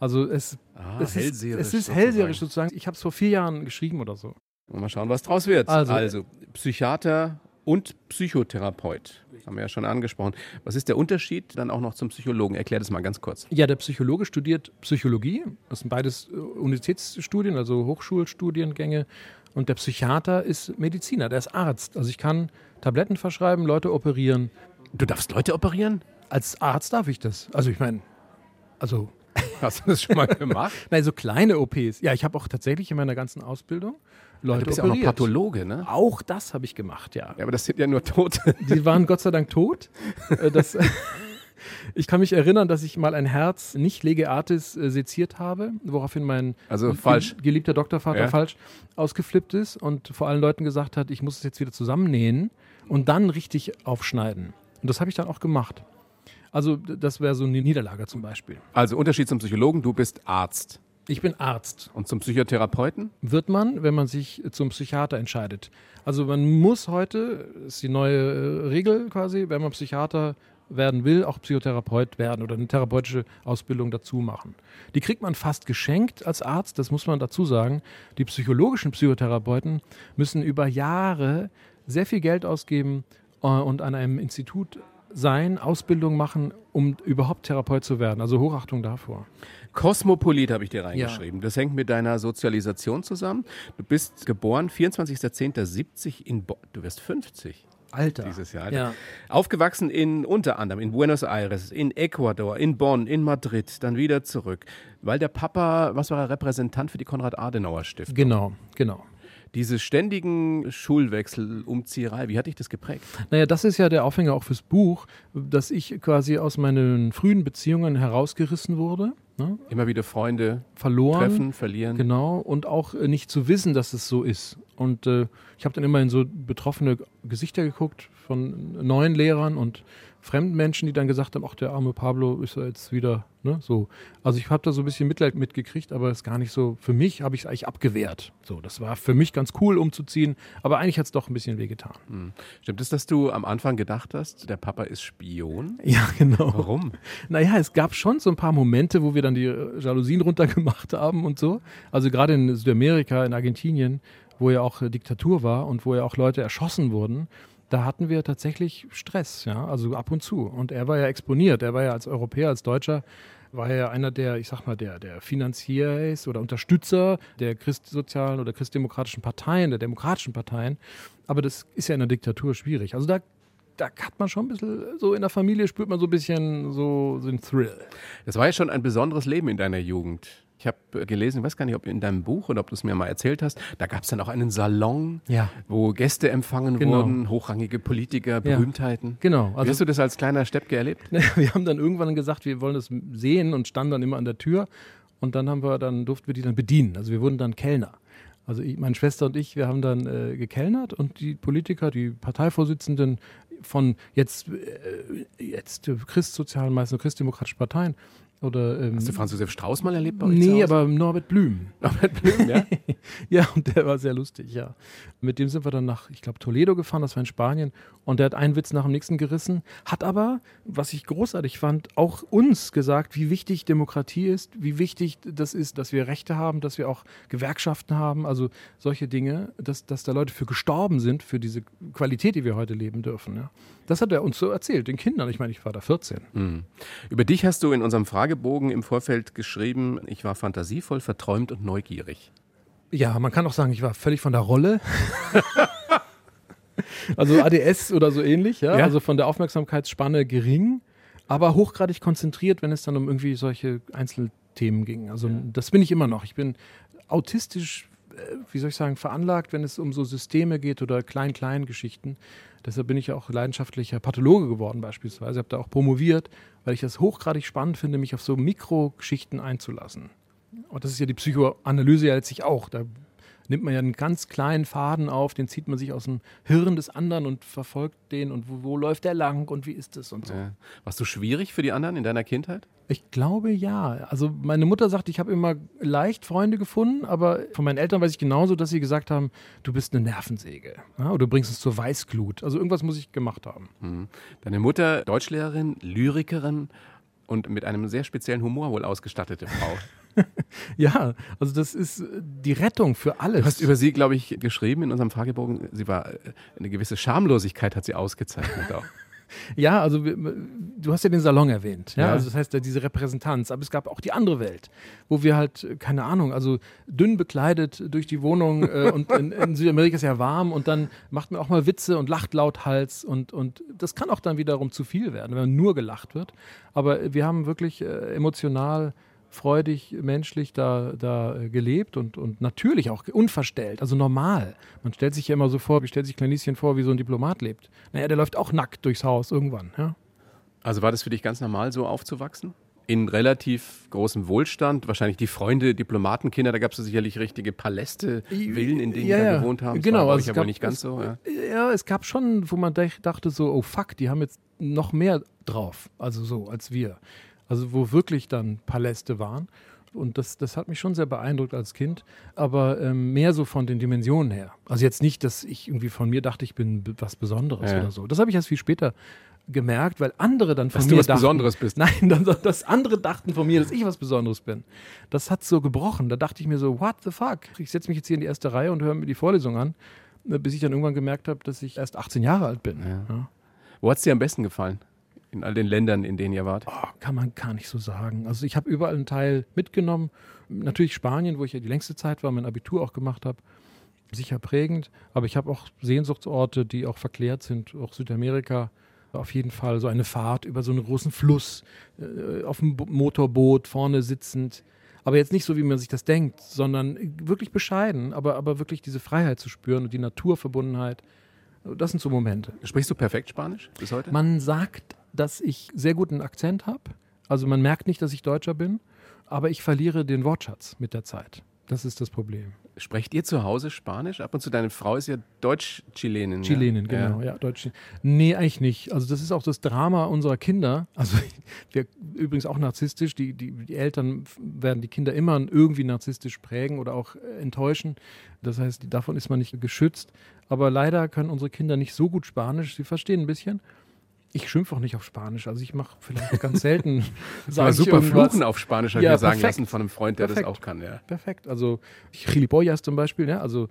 Also es, Ah, es ist, hellseherisch es ist sozusagen. hellseherisch sozusagen. Ich habe es vor vier Jahren geschrieben oder so. Mal schauen, was draus wird. Also- Psychiater und Psychotherapeut. Haben wir ja schon angesprochen. Was ist der Unterschied dann auch noch zum Psychologen? Erklär das mal ganz kurz. Ja, der Psychologe studiert Psychologie. Das sind beides äh, Universitätsstudien, also Hochschulstudiengänge. Und der Psychiater ist Mediziner, der ist Arzt. Also ich kann Tabletten verschreiben, Leute operieren. Du darfst Leute operieren? Als Arzt darf ich das. Also ich meine, also Hast du das schon mal gemacht? Nein, so kleine OPs. Ja, ich habe auch tatsächlich in meiner ganzen Ausbildung Leute du bist ja auch noch operiert. Pathologe, ne? Auch das habe ich gemacht, ja. Ja, aber das sind ja nur Tote. Die waren Gott sei Dank tot. Äh, Das, ich kann mich erinnern, dass ich mal ein Herz nicht lege artis äh, seziert habe, woraufhin mein Also geliebter Doktorvater Ja. falsch ausgeflippt ist und vor allen Leuten gesagt hat, ich muss es jetzt wieder zusammennähen und dann richtig aufschneiden. Und das habe ich dann auch gemacht. Also das wäre so eine Niederlage zum Beispiel. Also Unterschied zum Psychologen, du bist Arzt. Ich bin Arzt. Und zum Psychotherapeuten? wird man, wenn man sich zum Psychiater entscheidet. Also man muss heute, ist die neue äh, Regel quasi, wenn man Psychiater werden will, auch Psychotherapeut werden oder eine therapeutische Ausbildung dazu machen. Die kriegt man fast geschenkt als Arzt, das muss man dazu sagen. Die psychologischen Psychotherapeuten müssen über Jahre sehr viel Geld ausgeben äh, und an einem Institut sein, Ausbildung machen, um überhaupt Therapeut zu werden. Also Hochachtung davor. Kosmopolit habe ich dir reingeschrieben. Das hängt mit deiner Sozialisation zusammen. Du bist geboren 24.10.70 in Bonn. Du wirst 50 Alter. dieses Jahr. Ja. Aufgewachsen in unter anderem in Buenos Aires, in Ecuador, in Bonn, in Madrid, dann wieder zurück. Weil der Papa, was war er, Repräsentant für die Konrad-Adenauer-Stiftung. Genau, genau. Diese ständigen Schulwechsel, Umzieherei, wie hat dich das geprägt? Naja, das ist ja der Aufhänger auch fürs Buch, dass ich quasi aus meinen frühen Beziehungen herausgerissen wurde, ne? Immer wieder Freunde verloren. treffen, verlieren. Genau, und auch äh, nicht zu wissen, dass es so ist. Und äh, ich habe dann immer in so betroffene Gesichter geguckt von neuen Lehrern und fremden Menschen, die dann gesagt haben, ach, der arme Pablo ist ja jetzt wieder, ne, so. Also ich habe da so ein bisschen Mitleid mitgekriegt, aber es ist gar nicht so, für mich habe ich es eigentlich abgewehrt. So, das war für mich ganz cool umzuziehen, aber eigentlich hat es doch ein bisschen wehgetan. Stimmt es, dass du am Anfang gedacht hast, der Papa ist Spion? Ja, genau. Warum? Naja, es gab schon so ein paar Momente, wo wir dann die Jalousien runtergemacht haben und so. Also gerade in Südamerika, in Argentinien, wo ja auch Diktatur war und wo ja auch Leute erschossen wurden, da hatten wir tatsächlich Stress, ja, also ab und zu. Und er war ja exponiert, er war ja als Europäer, als Deutscher, war ja einer der, ich sag mal, der, der Finanziers oder Unterstützer der christsozialen oder christdemokratischen Parteien, der demokratischen Parteien. Aber das ist ja in der Diktatur schwierig. Also da da hat man schon ein bisschen, so in der Familie spürt man so ein bisschen so, so einen Thrill. Das war ja schon ein besonderes Leben in deiner Jugend. Ich habe äh, gelesen, ich weiß gar nicht, ob in deinem Buch oder ob du es mir mal erzählt hast, da gab es dann auch einen Salon, Ja. wo Gäste empfangen Genau. wurden, hochrangige Politiker, Ja. Berühmtheiten. Genau. Wie Also hast du das als kleiner Steppke erlebt? wir haben dann irgendwann gesagt, wir wollen das sehen und standen dann immer an der Tür und dann haben wir, dann durften wir die dann bedienen. Also wir wurden dann Kellner. Also ich, meine Schwester und ich, wir haben dann äh, gekellnert und die Politiker, die Parteivorsitzenden von jetzt, äh, jetzt christsozialen, meistens christdemokratischen Parteien oder ähm, Hast du Franz Josef Strauß mal erlebt bei euch Nee, aber Norbert Blüm. Norbert Blüm, ja? Ja, und der war sehr lustig, ja. Mit dem sind wir dann nach, ich glaube, Toledo gefahren, das war in Spanien. Und der hat einen Witz nach dem nächsten gerissen, hat aber, was ich großartig fand, auch uns gesagt, wie wichtig Demokratie ist, wie wichtig das ist, dass wir Rechte haben, dass wir auch Gewerkschaften haben, also solche Dinge, dass, dass da Leute für gestorben sind, für diese Qualität, die wir heute leben dürfen. Ja. Das hat er uns so erzählt, den Kindern. Ich meine, ich war da 14. Hm. Über dich hast du in unserem Fragebogen im Vorfeld geschrieben, ich war fantasievoll, verträumt und neugierig. Ja, man kann auch sagen, ich war völlig von der Rolle. also ADS oder so ähnlich, ja? Ja. Also von der Aufmerksamkeitsspanne gering, aber hochgradig konzentriert, wenn es dann um irgendwie solche Einzelthemen ging. Also das bin ich immer noch. Ich bin autistisch, wie soll ich sagen, veranlagt, wenn es um so Systeme geht oder Klein-Klein-Geschichten. Deshalb bin ich auch leidenschaftlicher Pathologe geworden beispielsweise. Ich habe da auch promoviert, weil ich das hochgradig spannend finde, mich auf so Mikrogeschichten einzulassen. Und das ist ja die Psychoanalyse ja letztlich auch. Da nimmt man ja einen ganz kleinen Faden auf, den zieht man sich aus dem Hirn des anderen und verfolgt den und wo, wo läuft der lang und wie ist es und so. Ja. Warst du schwierig für die anderen in deiner Kindheit? Ich glaube ja. Also meine Mutter sagt, ich habe immer leicht Freunde gefunden, aber von meinen Eltern weiß ich genauso, dass sie gesagt haben, du bist eine Nervensäge ja, oder du bringst es zur Weißglut. Also irgendwas muss ich gemacht haben. Hm. Deine Mutter, Deutschlehrerin, Lyrikerin und mit einem sehr speziellen Humor wohl ausgestattete Frau. Ja, also das ist äh, die Rettung für alles. Du hast über sie, glaube ich, geschrieben in unserem Fragebogen, sie war äh, eine gewisse Schamlosigkeit hat sie ausgezeichnet auch. Ja, also du hast ja den Salon erwähnt. Ja? Ja. Also das heißt ja diese Repräsentanz. Aber es gab auch die andere Welt, wo wir halt, äh, keine Ahnung, also dünn bekleidet durch die Wohnung äh, und in, in Südamerika ist ja warm und dann macht man auch mal Witze und lacht lauthals und, und das kann auch dann wiederum zu viel werden, wenn nur gelacht wird. Aber wir haben wirklich äh, emotional freudig, menschlich da, da äh, gelebt und, und natürlich auch unverstellt, also normal. Man stellt sich ja immer so vor, wie stellt sich Klein vor, wie so ein Diplomat lebt. Naja, der läuft auch nackt durchs Haus irgendwann. Ja? Also war das für dich ganz normal, so aufzuwachsen? In relativ großem Wohlstand, wahrscheinlich die Freunde, Diplomatenkinder, da gab es sicherlich richtige Paläste, Villen, in denen ja, die da gewohnt haben. Das Genau, war, also ich es aber nicht ganz es- so. Ja. Ja, es gab schon, wo man dach- dachte so, oh fuck, die haben jetzt noch mehr drauf, also so als wir. Also wo wirklich dann Paläste waren. Und das, das hat mich schon sehr beeindruckt als Kind, aber ähm, mehr so von den Dimensionen her. Also jetzt nicht, dass ich irgendwie von mir dachte, ich bin was Besonderes Ja. oder so. Das habe ich erst viel später gemerkt, weil andere dann von Dass mir du was dachten, Besonderes bist. Nein, dann, dass andere dachten von mir, dass ich was Besonderes bin. Das hat so gebrochen. Da dachte ich mir so, what the fuck? Ich setze mich jetzt hier in die erste Reihe und höre mir die Vorlesung an, äh, bis ich dann irgendwann gemerkt habe, dass ich erst 18 Jahre alt bin. Ja. Wo hat es dir am besten gefallen? In all den Ländern, in denen ihr wart? Oh, kann man gar nicht so sagen. Also ich habe überall einen Teil mitgenommen. Natürlich Spanien, wo ich ja die längste Zeit war, mein Abitur auch gemacht habe. Sicher prägend. Aber ich habe auch Sehnsuchtsorte, die auch verklärt sind. Auch Südamerika. Auf jeden Fall so eine Fahrt über so einen großen Fluss, äh, auf dem Bo Motorboot, vorne sitzend. Aber jetzt nicht so, wie man sich das denkt, sondern wirklich bescheiden, aber, aber wirklich diese Freiheit zu spüren und die Naturverbundenheit. Das sind so Momente. Sprichst du perfekt Spanisch bis heute? Man sagt, dass ich sehr guten Akzent habe. Also man merkt nicht, dass ich Deutscher bin, aber ich verliere den Wortschatz mit der Zeit. Das ist das Problem. Sprecht ihr zu Hause Spanisch? Ab und zu, deine Frau ist ja Deutsch-Chilenin. Chilenin, ja? genau, ja, Deutsch. Nee, eigentlich nicht. Also das ist auch das Drama unserer Kinder. Also wir übrigens auch narzisstisch. Die, die, die Eltern werden die Kinder immer irgendwie narzisstisch prägen oder auch äh, enttäuschen. Das heißt, davon ist man nicht geschützt. Aber leider können unsere Kinder nicht so gut Spanisch. Sie verstehen ein bisschen. Ich schimpfe auch nicht auf Spanisch. Also ich mache vielleicht ganz selten. Sag ich super irgendwas. Fluchen auf Spanisch, habe Ja, ich mir sagen lassen von einem Freund, der Perfekt. das auch kann. Ja. Perfekt. Also Gilipollas zum Beispiel, ja, also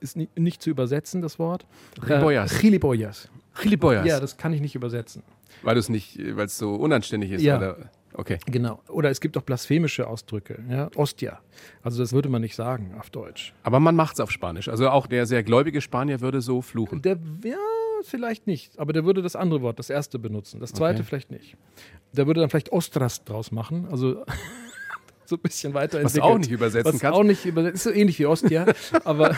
ist ni nicht zu übersetzen, das Wort. Gilipollas. Äh, Gilipollas. Gilipollas. Ja, das kann ich nicht übersetzen. weil es nicht, weil es so unanständig ist. Ja. Oder? Okay. Genau. Oder es gibt auch blasphemische Ausdrücke. Ja? Ostia. Also das würde man nicht sagen auf Deutsch. Aber man macht es auf Spanisch. Also auch der sehr gläubige Spanier würde so fluchen. Der, ja, vielleicht nicht. Aber der würde das andere Wort, das erste benutzen. Das zweite Okay. vielleicht nicht. Der würde dann vielleicht Ostras draus machen. Also so ein bisschen Was weiterentwickelt. du auch nicht übersetzen Was kannst. auch nicht übersetzen. Ist so ähnlich wie Ostia. aber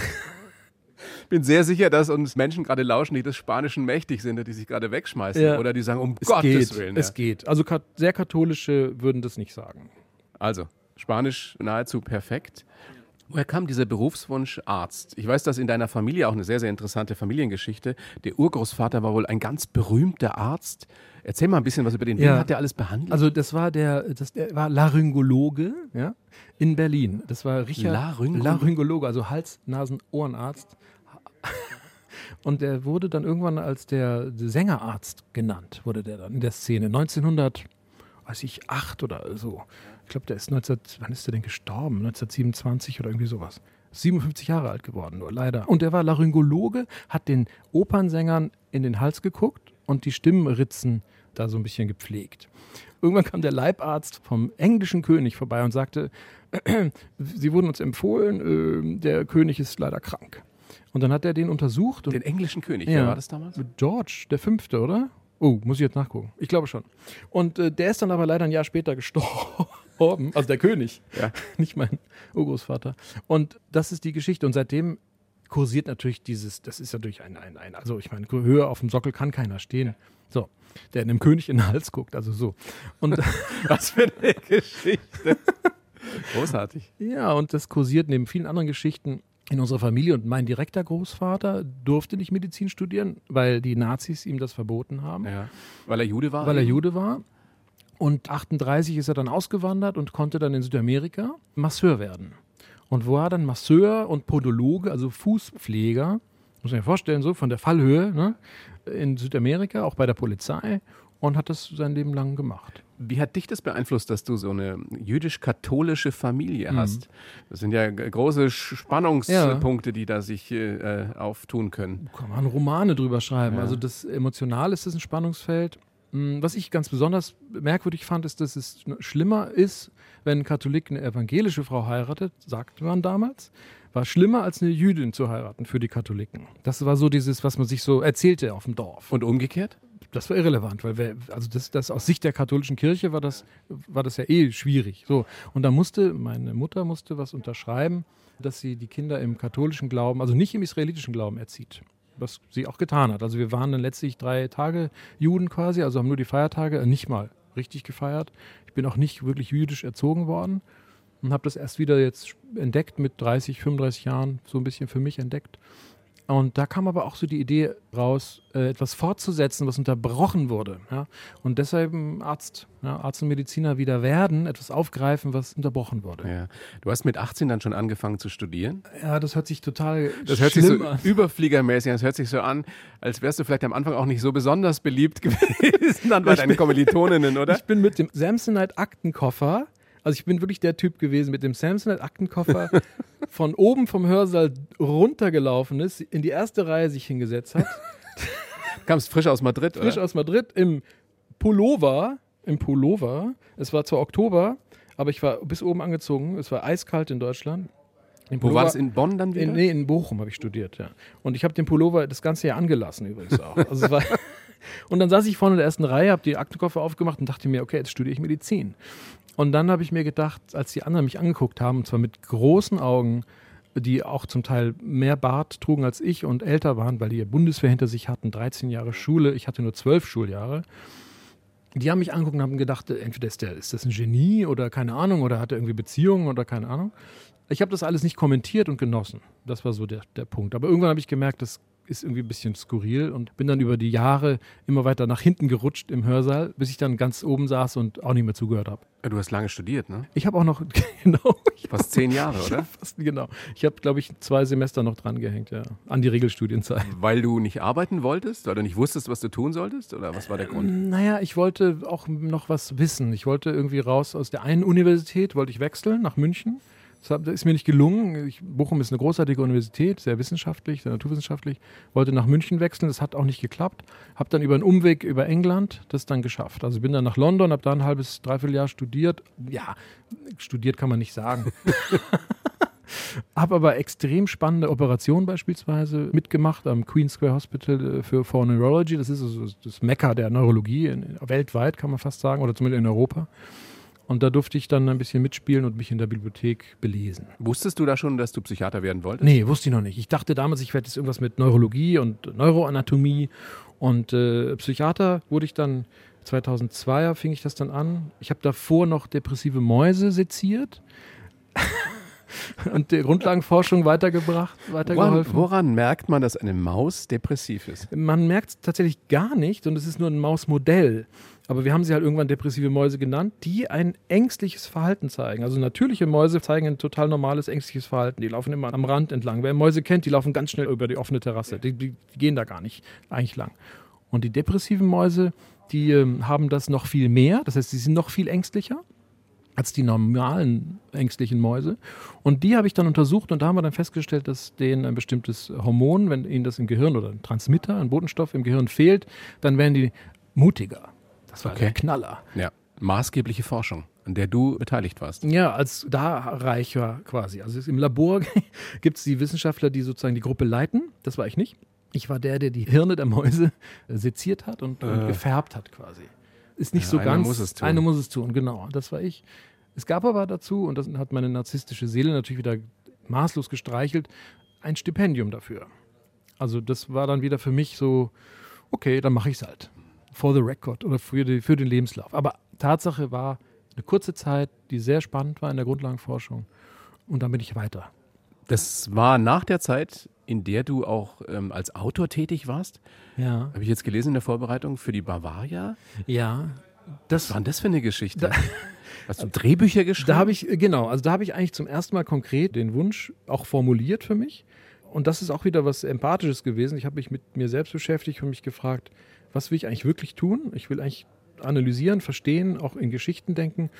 Ich bin sehr sicher, dass uns Menschen gerade lauschen, die des Spanischen mächtig sind, die sich gerade wegschmeißen. Ja. Oder die sagen, um es Gottes geht. Willen. Es ja. geht. Also sehr katholische würden das nicht sagen. Also, Spanisch nahezu perfekt. Woher kam dieser Berufswunsch Arzt? Ich weiß, dass in deiner Familie auch eine sehr, sehr interessante Familiengeschichte. Der Urgroßvater war wohl ein ganz berühmter Arzt. Erzähl mal ein bisschen was über den. Wen Ja. hat der alles behandelt? Also das war der, das, der war Laryngologe ja, in Berlin. Das war Richard Laryngologe? Laryngologe, also Hals-, Nasen-, Ohrenarzt. Und der wurde dann irgendwann als der Sängerarzt genannt, wurde der dann in der Szene. 1900, weiß ich, 8 oder so. Ich glaube, der ist 19, wann ist der denn gestorben? 1927 oder irgendwie sowas. 57 Jahre alt geworden, nur leider. Und der war Laryngologe, hat den Opernsängern in den Hals geguckt und die Stimmritzen da so ein bisschen gepflegt. Irgendwann kam der Leibarzt vom englischen König vorbei und sagte, Sie wurden uns empfohlen, äh, der König ist leider krank. Und dann hat er den untersucht und den englischen König. Ja. Wer war das damals? George, der Fünfte, oder? Oh, muss ich jetzt nachgucken. Ich glaube schon. Und äh, der ist dann aber leider ein Jahr später gestorben. Also der König, Ja. nicht mein Urgroßvater. Und das ist die Geschichte. Und seitdem kursiert natürlich dieses, das ist natürlich ein, ein, ein also ich meine, höher auf dem Sockel kann keiner stehen. So, der einem König in den Hals guckt, also so. Und Was für eine Geschichte. Großartig. Ja, und das kursiert neben vielen anderen Geschichten in unserer Familie. Und mein direkter Großvater durfte nicht Medizin studieren, weil die Nazis ihm das verboten haben, Ja. Weil er Jude war? weil er Jude war. Und 38 ist er dann ausgewandert und konnte dann in Südamerika Masseur werden. Und war dann Masseur und Podologe, also Fußpfleger, muss man sich vorstellen, so von der Fallhöhe, ne, in Südamerika, auch bei der Polizei, und hat das sein Leben lang gemacht. Wie hat dich das beeinflusst, dass du so eine jüdisch-katholische Familie Mhm. hast? Das sind ja große Spannungspunkte, die da sich äh, auftun können. Kann man Romane drüber schreiben. Ja. Also das emotional ist das ein Spannungsfeld. Mm, Was ich ganz besonders merkwürdig fand, ist, dass es schlimmer ist, wenn ein Katholik eine evangelische Frau heiratet, sagte man damals, war schlimmer als eine Jüdin zu heiraten für die Katholiken. Das war so dieses, was man sich so erzählte auf dem Dorf. Und umgekehrt? das war irrelevant, weil wir, also das, das aus Sicht der katholischen Kirche war das, war das ja eh schwierig. So. Und da musste, meine Mutter musste was unterschreiben, dass sie die Kinder im katholischen Glauben, also nicht im israelitischen Glauben erzieht. Was sie auch getan hat. Also wir waren dann letztlich drei Tage Juden quasi, also haben nur die Feiertage äh, nicht mal richtig gefeiert. Ich bin auch nicht wirklich jüdisch erzogen worden und habe das erst wieder jetzt entdeckt mit 30, 35 Jahren, so ein bisschen für mich entdeckt. Und da kam aber auch so die Idee raus, äh, etwas fortzusetzen, was unterbrochen wurde. Ja? Und deshalb Arzt, ja, Arzt und Mediziner wieder werden, etwas aufgreifen, was unterbrochen wurde. Ja. Du hast mit 18 dann schon angefangen zu studieren? Ja, das hört sich total Das hört sich so an. überfliegermäßig an. Das hört sich so an, als wärst du vielleicht am Anfang auch nicht so besonders beliebt gewesen dann bei deinen Kommilitoninnen, oder? Ich bin mit dem Samsonite Aktenkoffer, also ich bin wirklich der Typ gewesen, mit dem Samsonite Aktenkoffer von oben vom Hörsaal runtergelaufen ist, in die erste Reihe sich hingesetzt hat, Kamst frisch aus Madrid, frisch oder? aus Madrid im Pullover, im Pullover. Es war zwar Oktober, aber ich war bis oben angezogen. Es war eiskalt in Deutschland. Den Wo war das in Bonn dann wieder? In, nee, in Bochum habe ich studiert, ja. Und ich habe den Pullover das ganze Jahr angelassen übrigens auch. Also es war und dann saß ich vorne in der ersten Reihe, habe die Aktenkoffer aufgemacht und dachte mir, okay, jetzt studiere ich Medizin. Und dann habe ich mir gedacht, als die anderen mich angeguckt haben, und zwar mit großen Augen, die auch zum Teil mehr Bart trugen als ich und älter waren, weil die Bundeswehr hinter sich hatten, 13 Jahre Schule, ich hatte nur 12 Schuljahre. Die haben mich angeguckt und haben gedacht, entweder ist, der, ist das ein Genie oder keine Ahnung, oder hat er irgendwie Beziehungen oder keine Ahnung. Ich habe das alles nicht kommentiert und genossen. Das war so der, der Punkt. Aber irgendwann habe ich gemerkt, das ist irgendwie ein bisschen skurril und bin dann über die Jahre immer weiter nach hinten gerutscht im Hörsaal, bis ich dann ganz oben saß und auch nicht mehr zugehört habe. Du hast lange studiert, ne? Ich habe auch noch, genau, ich Fast zehn Jahre, oder? fast, genau. Ich habe, glaube ich, zwei Semester noch dran gehängt, ja, an die Regelstudienzeit. Weil du nicht arbeiten wolltest? Weil du nicht wusstest, was du tun solltest? Oder was war der Grund? Naja, ich wollte auch noch was wissen. Ich wollte irgendwie raus aus der einen Universität, wollte ich wechseln nach München. Das ist mir nicht gelungen. Ich, Bochum ist eine großartige Universität, sehr wissenschaftlich, sehr naturwissenschaftlich. Wollte nach München wechseln, das hat auch nicht geklappt. Habe dann über einen Umweg über England das dann geschafft. Also bin dann nach London, habe da ein halbes, dreiviertel Jahr studiert. Ja, studiert kann man nicht sagen. Habe aber extrem spannende Operationen beispielsweise mitgemacht am Queen Square Hospital äh, für for Neurology. Das ist also das Mekka der Neurologie weltweit, kann man fast sagen, oder zumindest in Europa. Und da durfte ich dann ein bisschen mitspielen und mich in der Bibliothek belesen. Wusstest du da schon, dass du Psychiater werden wolltest? Nee, wusste ich noch nicht. Ich dachte damals, ich werde jetzt irgendwas mit Neurologie und Neuroanatomie. Und äh, Psychiater wurde ich dann, 2002 fing ich das dann an. Ich habe davor noch depressive Mäuse seziert und die Grundlagenforschung weitergebracht, Woran, weitergeholfen. woran merkt man, dass eine Maus depressiv ist? Man merkt es tatsächlich gar nicht und es ist nur ein Mausmodell. Aber wir haben sie halt irgendwann depressive Mäuse genannt, die ein ängstliches Verhalten zeigen. Also natürliche Mäuse zeigen ein total normales ängstliches Verhalten. Die laufen immer am Rand entlang. Wer Mäuse kennt, die laufen ganz schnell über die offene Terrasse. Die, die, gehen da gar nicht eigentlich lang. Und die depressiven Mäuse, die ähm, haben das noch viel mehr. Das heißt, sie sind noch viel ängstlicher als die normalen ängstlichen Mäuse. Und die habe ich dann untersucht und da haben wir dann festgestellt, dass denen ein bestimmtes Hormon, wenn ihnen das im Gehirn oder ein Transmitter, ein Botenstoff im Gehirn fehlt, dann werden die mutiger. Das war Okay. der Knaller. Ja. Maßgebliche Forschung, an der du beteiligt warst. Ja, als Darreicher quasi. Also im Labor gibt es die Wissenschaftler, die sozusagen die Gruppe leiten. Das war ich nicht. Ich war der, der die Hirne der Mäuse seziert hat und, und Äh. gefärbt hat quasi. Ist nicht Ja, so einer ganz. muss es tun. Einer muss es tun, genau. Das war ich. Es gab aber dazu, und das hat meine narzisstische Seele natürlich wieder maßlos gestreichelt, ein Stipendium dafür. Also das war dann wieder für mich so, okay, dann mache ich es halt. For the record oder für, die, für den Lebenslauf. Aber Tatsache war eine kurze Zeit, die sehr spannend war in der Grundlagenforschung. Und dann bin ich weiter. Das war nach der Zeit, in der du auch ähm, als Autor tätig warst. Ja. Habe ich jetzt gelesen in der Vorbereitung für die Bavaria. Ja. Das, Was war denn das für eine Geschichte? Hast du Drehbücher geschrieben? Da habe ich, äh, genau, also da habe ich eigentlich zum ersten Mal konkret den Wunsch auch formuliert für mich. Und das ist auch wieder was Empathisches gewesen. Ich habe mich mit mir selbst beschäftigt und mich gefragt, was will ich eigentlich wirklich tun? Ich will eigentlich analysieren, verstehen, auch in Geschichten denken.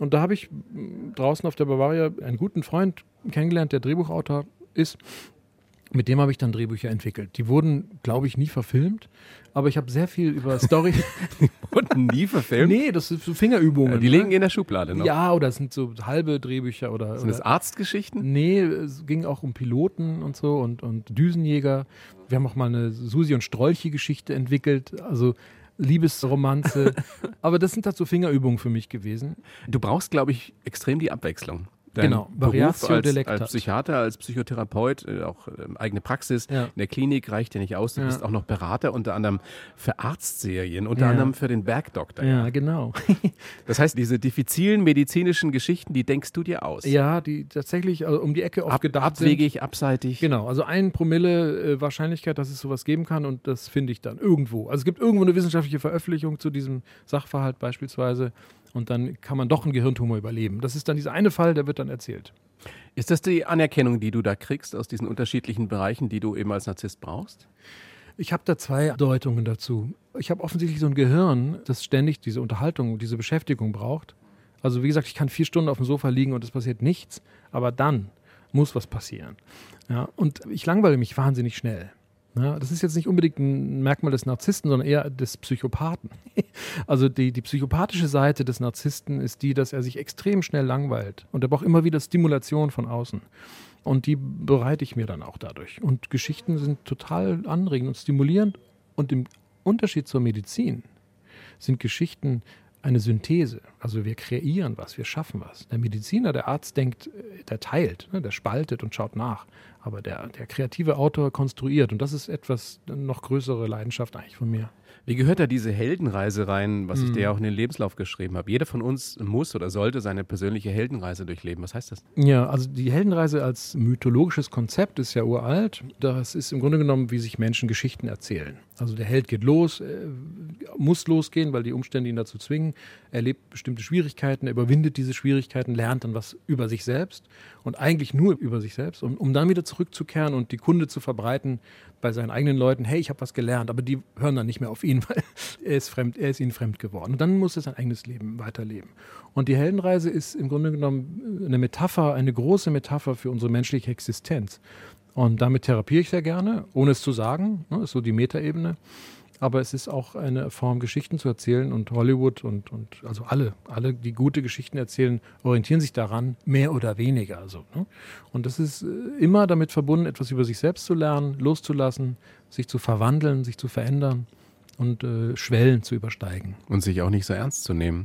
Und da habe ich mh, draußen auf der Bavaria einen guten Freund kennengelernt, der Drehbuchautor ist. Mit dem habe ich dann Drehbücher entwickelt. Die wurden, glaube ich, nie verfilmt, aber ich habe sehr viel über Story. wurden nie verfilmt. nee, das sind so Fingerübungen. Ja, die ne? liegen in der Schublade noch. Ja, oder es sind so halbe Drehbücher oder. Sind das oder Arztgeschichten? nee, es ging auch um Piloten und so und, und Düsenjäger. Wir haben auch mal eine Susi und Strolchi-Geschichte entwickelt. Also Liebesromanze. Aber das sind halt so Fingerübungen für mich gewesen. Du brauchst, glaube ich, extrem die Abwechslung. Dein Genau, Beruf als, als Psychiater, als Psychotherapeut, äh, auch ähm, eigene Praxis Ja. in der Klinik reicht dir nicht aus. Du Ja. bist auch noch Berater, unter anderem für Arztserien, unter Ja. anderem für den Bergdoktor. Ja, genau. Das heißt, diese diffizilen medizinischen Geschichten, die denkst du dir aus. ja, die tatsächlich also um die Ecke oft Ab, gedacht sind. abwegig, abseitig. Genau, also ein Promille äh, Wahrscheinlichkeit, dass es sowas geben kann und das finde ich dann irgendwo. Also es gibt irgendwo eine wissenschaftliche Veröffentlichung zu diesem Sachverhalt beispielsweise und dann kann man doch einen Gehirntumor überleben. Das ist dann dieser eine Fall, der wird dann erzählt. Ist das die Anerkennung, die du da kriegst aus diesen unterschiedlichen Bereichen, die du eben als Narzisst brauchst? Ich habe da zwei Deutungen dazu. Ich habe offensichtlich so ein Gehirn, das ständig diese Unterhaltung, diese Beschäftigung braucht. Also wie gesagt, ich kann vier Stunden auf dem Sofa liegen und es passiert nichts, aber dann muss was passieren. Ja, und ich langweile mich wahnsinnig schnell. Ja, das ist jetzt nicht unbedingt ein Merkmal des Narzissten, sondern eher des Psychopathen. Also die, die psychopathische Seite des Narzissten ist die, dass er sich extrem schnell langweilt und er braucht immer wieder Stimulation von außen. Und die bereite ich mir dann auch dadurch. Und Geschichten sind total anregend und stimulierend. Und im Unterschied zur Medizin sind Geschichten eine Synthese. Also wir kreieren was, wir schaffen was. Der Mediziner, der Arzt denkt, äh, der teilt, ne, der spaltet und schaut nach. Aber der, der kreative Autor konstruiert. Und das ist etwas, noch größere Leidenschaft eigentlich von mir. Wie gehört da diese Heldenreise rein, was ich Mhm. dir ja auch in den Lebenslauf geschrieben habe? Jeder von uns muss oder sollte seine persönliche Heldenreise durchleben. Was heißt das? Ja, also die Heldenreise als mythologisches Konzept ist ja uralt. Das ist im Grunde genommen, wie sich Menschen Geschichten erzählen. Also der Held geht los, äh, muss losgehen, weil die Umstände ihn dazu zwingen. Er erlebt bestimmte Schwierigkeiten, er überwindet diese Schwierigkeiten, lernt dann was über sich selbst und eigentlich nur über sich selbst, um, um dann wieder zurückzukehren und die Kunde zu verbreiten bei seinen eigenen Leuten. Hey, ich habe was gelernt, aber die hören dann nicht mehr auf ihn, weil er ist fremd, er ist ihnen fremd geworden. Und dann muss er sein eigenes Leben weiterleben. Und die Heldenreise ist im Grunde genommen eine Metapher, eine große Metapher für unsere menschliche Existenz. Und damit therapiere ich sehr gerne, ohne es zu sagen, ne, ist so die Metaebene. Aber es ist auch eine Form, Geschichten zu erzählen und Hollywood und, und also alle, alle, die gute Geschichten erzählen, orientieren sich daran, mehr oder weniger. Also, ne? Und das ist äh, immer damit verbunden, etwas über sich selbst zu lernen, loszulassen, sich zu verwandeln, sich zu verändern und äh, Schwellen zu übersteigen. Und sich auch nicht so ernst zu nehmen.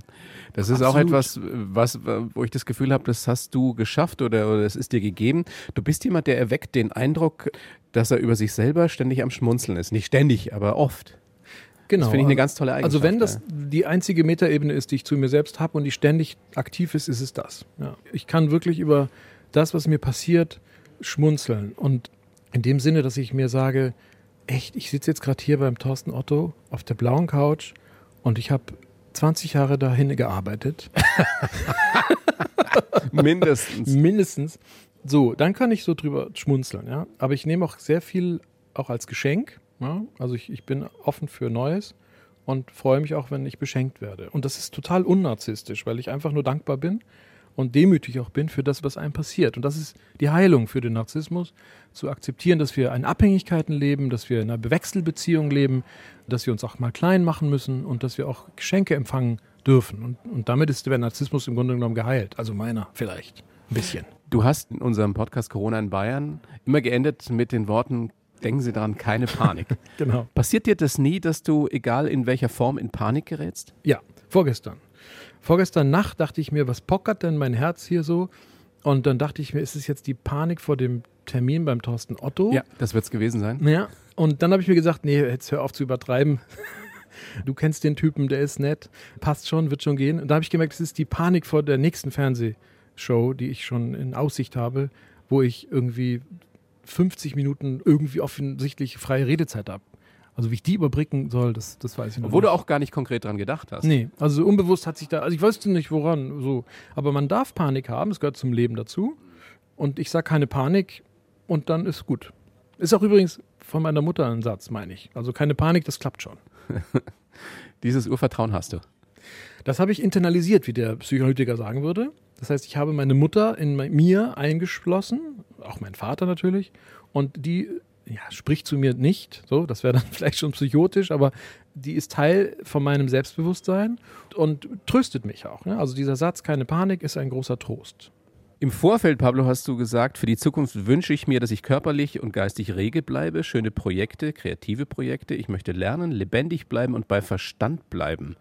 Das ist auch Absolut. etwas, was, wo ich das Gefühl habe, das hast du geschafft oder, oder es ist dir gegeben. Du bist jemand, der erweckt den Eindruck, dass er über sich selber ständig am Schmunzeln ist. Nicht ständig, aber oft. Genau. Das finde ich eine ganz tolle Eigenschaft. Also wenn das die einzige Metaebene ist, die ich zu mir selbst habe und die ständig aktiv ist, ist es das. Ja. Ich kann wirklich über das, was mir passiert, schmunzeln. Und in dem Sinne, dass ich mir sage, echt, ich sitze jetzt gerade hier beim Thorsten Otto auf der blauen Couch und ich habe 20 Jahre dahin gearbeitet, Mindestens. mindestens. So, dann kann ich so drüber schmunzeln, ja. Aber ich nehme auch sehr viel auch als Geschenk. Ja? Also ich, ich bin offen für Neues und freue mich auch, wenn ich beschenkt werde. Und das ist total unnarzistisch, weil ich einfach nur dankbar bin und demütig auch bin für das, was einem passiert. Und das ist die Heilung für den Narzissmus, zu akzeptieren, dass wir in Abhängigkeiten leben, dass wir in einer Wechselbeziehung leben, dass wir uns auch mal klein machen müssen und dass wir auch Geschenke empfangen dürfen. Und, und damit ist der Narzissmus im Grunde genommen geheilt. Also meiner vielleicht. Ein bisschen. Du hast in unserem Podcast Corona in Bayern immer geendet mit den Worten, denken Sie daran, keine Panik. Genau. Passiert dir das nie, dass du, egal in welcher Form, in Panik gerätst? Ja, vorgestern. Vorgestern Nacht dachte ich mir, was pockert denn mein Herz hier so? Und dann dachte ich mir, ist es jetzt die Panik vor dem Termin beim Thorsten Otto? Ja, das wird es gewesen sein. Ja. Und dann habe ich mir gesagt, nee, jetzt hör auf zu übertreiben. Du kennst den Typen, der ist nett, passt schon, wird schon gehen. Und da habe ich gemerkt, es ist die Panik vor der nächsten Fernsehshow, die ich schon in Aussicht habe, wo ich irgendwie 50 Minuten irgendwie offensichtlich freie Redezeit habe. Also wie ich die überbrücken soll, das, das weiß ich noch Obwohl nicht. du auch gar nicht konkret dran gedacht hast. Nee, also unbewusst hat sich da, also ich wusste nicht woran, so. Aber man darf Panik haben, es gehört zum Leben dazu. Und ich sage keine Panik und dann ist gut. Ist auch übrigens von meiner Mutter ein Satz, meine ich. Also keine Panik, das klappt schon. Dieses Urvertrauen hast du. Das habe ich internalisiert, wie der Psychoanalytiker sagen würde. Das heißt, ich habe meine Mutter in mir eingeschlossen, auch mein Vater natürlich, und die ja, spricht zu mir nicht, so, das wäre dann vielleicht schon psychotisch, aber die ist Teil von meinem Selbstbewusstsein und tröstet mich auch. Ne? Also dieser Satz, keine Panik, ist ein großer Trost. Im Vorfeld, Pablo, hast du gesagt, für die Zukunft wünsche ich mir, dass ich körperlich und geistig rege bleibe, schöne Projekte, kreative Projekte. Ich möchte lernen, lebendig bleiben und bei Verstand bleiben.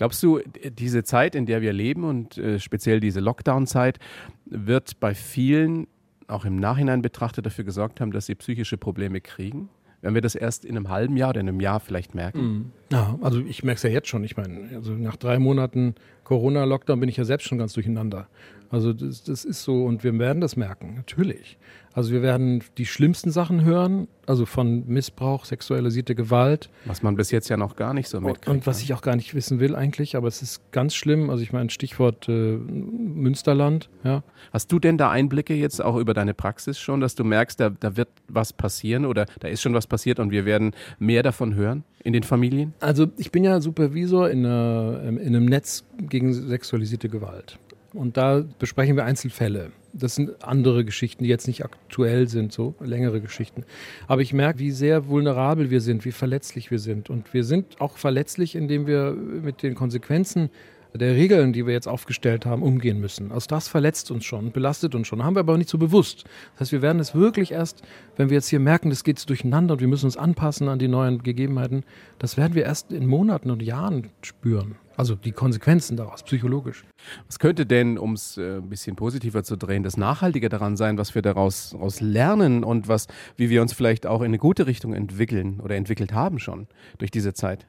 Glaubst du, diese Zeit, in der wir leben und äh, speziell diese Lockdown-Zeit, wird bei vielen auch im Nachhinein betrachtet dafür gesorgt haben, dass sie psychische Probleme kriegen? Werden wir das erst in einem halben Jahr oder in einem Jahr vielleicht merken? Mhm. Ja, also ich merke es ja jetzt schon. Ich meine, also nach drei Monaten Corona-Lockdown bin ich ja selbst schon ganz durcheinander. Also das, das ist so und wir werden das merken, natürlich. Also wir werden die schlimmsten Sachen hören, also von Missbrauch, sexualisierte Gewalt. Was man bis jetzt ja noch gar nicht so mitkriegt. Und was ne? ich auch gar nicht wissen will eigentlich, aber es ist ganz schlimm. Also ich meine, Stichwort äh, Münsterland. Ja. Hast du denn da Einblicke jetzt auch über deine Praxis schon, dass du merkst, da, da wird was passieren oder da ist schon was passiert und wir werden mehr davon hören in den Familien? Also ich bin ja Supervisor in, einer, in einem Netz gegen sexualisierte Gewalt. Und da besprechen wir Einzelfälle. Das sind andere Geschichten, die jetzt nicht aktuell sind, so längere Geschichten. Aber ich merke, wie sehr vulnerabel wir sind, wie verletzlich wir sind. Und wir sind auch verletzlich, indem wir mit den Konsequenzen der Regeln, die wir jetzt aufgestellt haben, umgehen müssen. Also das verletzt uns schon, belastet uns schon, haben wir aber nicht so bewusst. Das heißt, wir werden es wirklich erst, wenn wir jetzt hier merken, das geht durcheinander und wir müssen uns anpassen an die neuen Gegebenheiten, das werden wir erst in Monaten und Jahren spüren. Also die Konsequenzen daraus, psychologisch. Was könnte denn, um es äh, ein bisschen positiver zu drehen, das Nachhaltige daran sein, was wir daraus, daraus lernen und was, wie wir uns vielleicht auch in eine gute Richtung entwickeln oder entwickelt haben schon durch diese Zeit?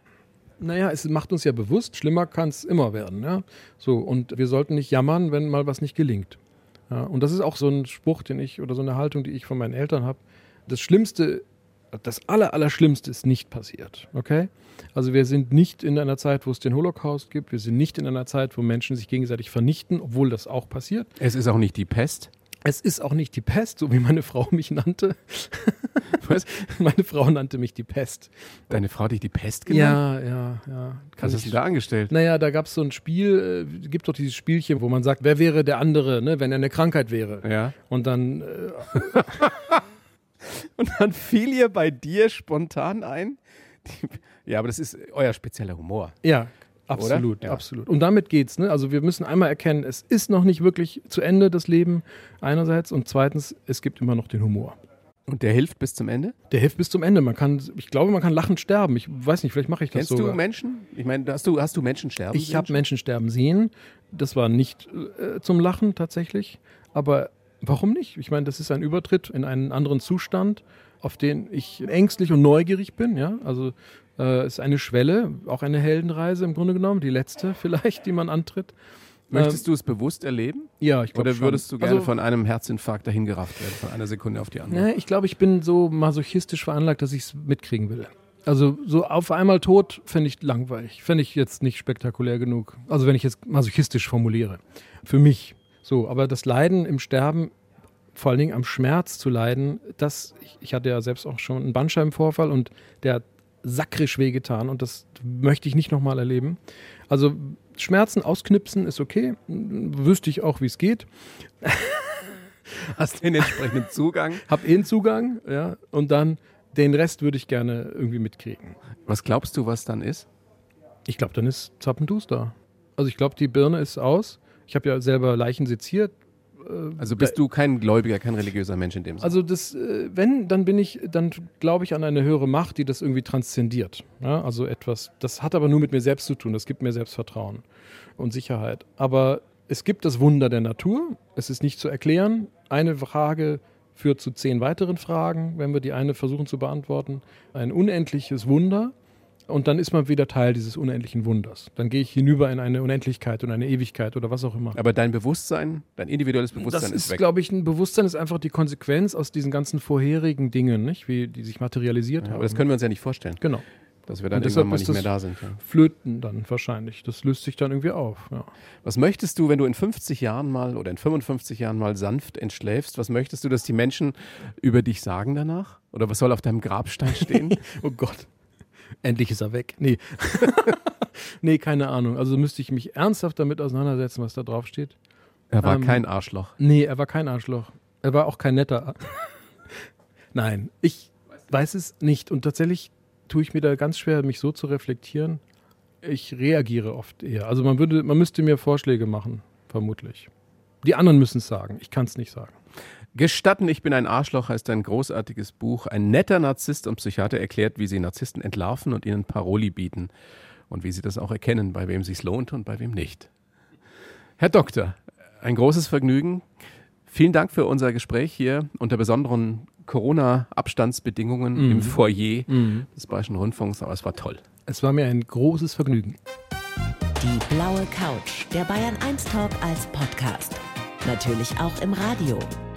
Naja, es macht uns ja bewusst, schlimmer kann es immer werden. Ja? So, und wir sollten nicht jammern, wenn mal was nicht gelingt. Ja? Und das ist auch so ein Spruch, den ich oder so eine Haltung, die ich von meinen Eltern habe. Das Schlimmste das Aller, Allerschlimmste ist nicht passiert. Okay? Also wir sind nicht in einer Zeit, wo es den Holocaust gibt. Wir sind nicht in einer Zeit, wo Menschen sich gegenseitig vernichten, obwohl das auch passiert. Es ist auch nicht die Pest. Es ist auch nicht die Pest, so wie meine Frau mich nannte. Was? meine Frau nannte mich die Pest. Deine Frau hat dich die Pest genannt? Ja, ja, ja. Was hast du da angestellt? Naja, da gab es so ein Spiel, äh, gibt doch dieses Spielchen, wo man sagt, wer wäre der andere, ne, wenn er eine Krankheit wäre. Ja. Und dann. Äh, Und dann fiel ihr bei dir spontan ein. Die, ja, aber das ist euer spezieller Humor. Ja, absolut, ja. absolut. Und damit geht's. Ne? Also wir müssen einmal erkennen, es ist noch nicht wirklich zu Ende das Leben einerseits und zweitens, es gibt immer noch den Humor. Und der hilft bis zum Ende? Der hilft bis zum Ende. Man kann, ich glaube, man kann lachend sterben. Ich weiß nicht, vielleicht mache ich das so. Kennst du Menschen? Ich meine, hast du, hast du Menschen sterben Ich habe Menschen sterben sehen. Das war nicht äh, zum Lachen tatsächlich, aber Warum nicht? Ich meine, das ist ein Übertritt in einen anderen Zustand, auf den ich ängstlich und neugierig bin. Ja, also äh, ist eine Schwelle, auch eine Heldenreise im Grunde genommen, die letzte vielleicht, die man antritt. Möchtest du es bewusst erleben? Ja, ich glaube Oder würdest schon. du gerne also, von einem Herzinfarkt dahingerafft werden, von einer Sekunde auf die andere? Nee, ich glaube, ich bin so masochistisch veranlagt, dass ich es mitkriegen will. Also so auf einmal tot fände ich langweilig. Fände ich jetzt nicht spektakulär genug. Also wenn ich jetzt masochistisch formuliere. Für mich. So, aber das Leiden im Sterben, vor allen Dingen am Schmerz zu leiden, das, ich, ich hatte ja selbst auch schon einen Bandscheibenvorfall und der hat sakrisch wehgetan und das möchte ich nicht nochmal erleben. Also Schmerzen ausknipsen ist okay, wüsste ich auch, wie es geht. Hast den entsprechenden Zugang? Hab eh einen Zugang, ja, und dann den Rest würde ich gerne irgendwie mitkriegen. Was glaubst du, was dann ist? Ich glaube, dann ist Zappentus da. Also ich glaube, die Birne ist aus ich habe ja selber Leichen seziert. Äh, also bist du kein Gläubiger, kein religiöser Mensch in dem Sinne? Also das, äh, wenn, dann bin ich, dann glaube ich an eine höhere Macht, die das irgendwie transzendiert. Ja, also etwas, das hat aber nur mit mir selbst zu tun, das gibt mir Selbstvertrauen und Sicherheit. Aber es gibt das Wunder der Natur, es ist nicht zu erklären. Eine Frage führt zu zehn weiteren Fragen, wenn wir die eine versuchen zu beantworten. Ein unendliches Wunder und dann ist man wieder Teil dieses unendlichen Wunders. Dann gehe ich hinüber in eine Unendlichkeit und eine Ewigkeit oder was auch immer. Aber dein Bewusstsein, dein individuelles Bewusstsein das ist, ist weg. glaube ich, ein Bewusstsein ist einfach die Konsequenz aus diesen ganzen vorherigen Dingen, nicht? wie die sich materialisiert ja, haben. Aber das können wir uns ja nicht vorstellen. Genau. Dass wir dann irgendwann mal nicht mehr da sind. Ja. Flöten dann wahrscheinlich. Das löst sich dann irgendwie auf. Ja. Was möchtest du, wenn du in 50 Jahren mal oder in 55 Jahren mal sanft entschläfst, was möchtest du, dass die Menschen über dich sagen danach? Oder was soll auf deinem Grabstein stehen? oh Gott. Endlich ist er weg. Nee. nee, keine Ahnung. Also müsste ich mich ernsthaft damit auseinandersetzen, was da drauf steht. Er war ähm, kein Arschloch. Nee, er war kein Arschloch. Er war auch kein netter. Nein, ich weiß es nicht. Und tatsächlich tue ich mir da ganz schwer, mich so zu reflektieren. Ich reagiere oft eher. Also man würde, man müsste mir Vorschläge machen, vermutlich. Die anderen müssen es sagen. Ich kann es nicht sagen. Gestatten, ich bin ein Arschloch heißt ein großartiges Buch. Ein netter Narzisst und Psychiater erklärt, wie sie Narzissten entlarven und ihnen Paroli bieten. Und wie sie das auch erkennen, bei wem sich's lohnt und bei wem nicht. Herr Doktor, ein großes Vergnügen. Vielen Dank für unser Gespräch hier unter besonderen Corona-Abstandsbedingungen Mhm. im Foyer des Bayerischen Rundfunks. Aber es war toll. Es war mir ein großes Vergnügen. Die blaue Couch, der Bayern 1 Talk als Podcast. Natürlich auch im Radio.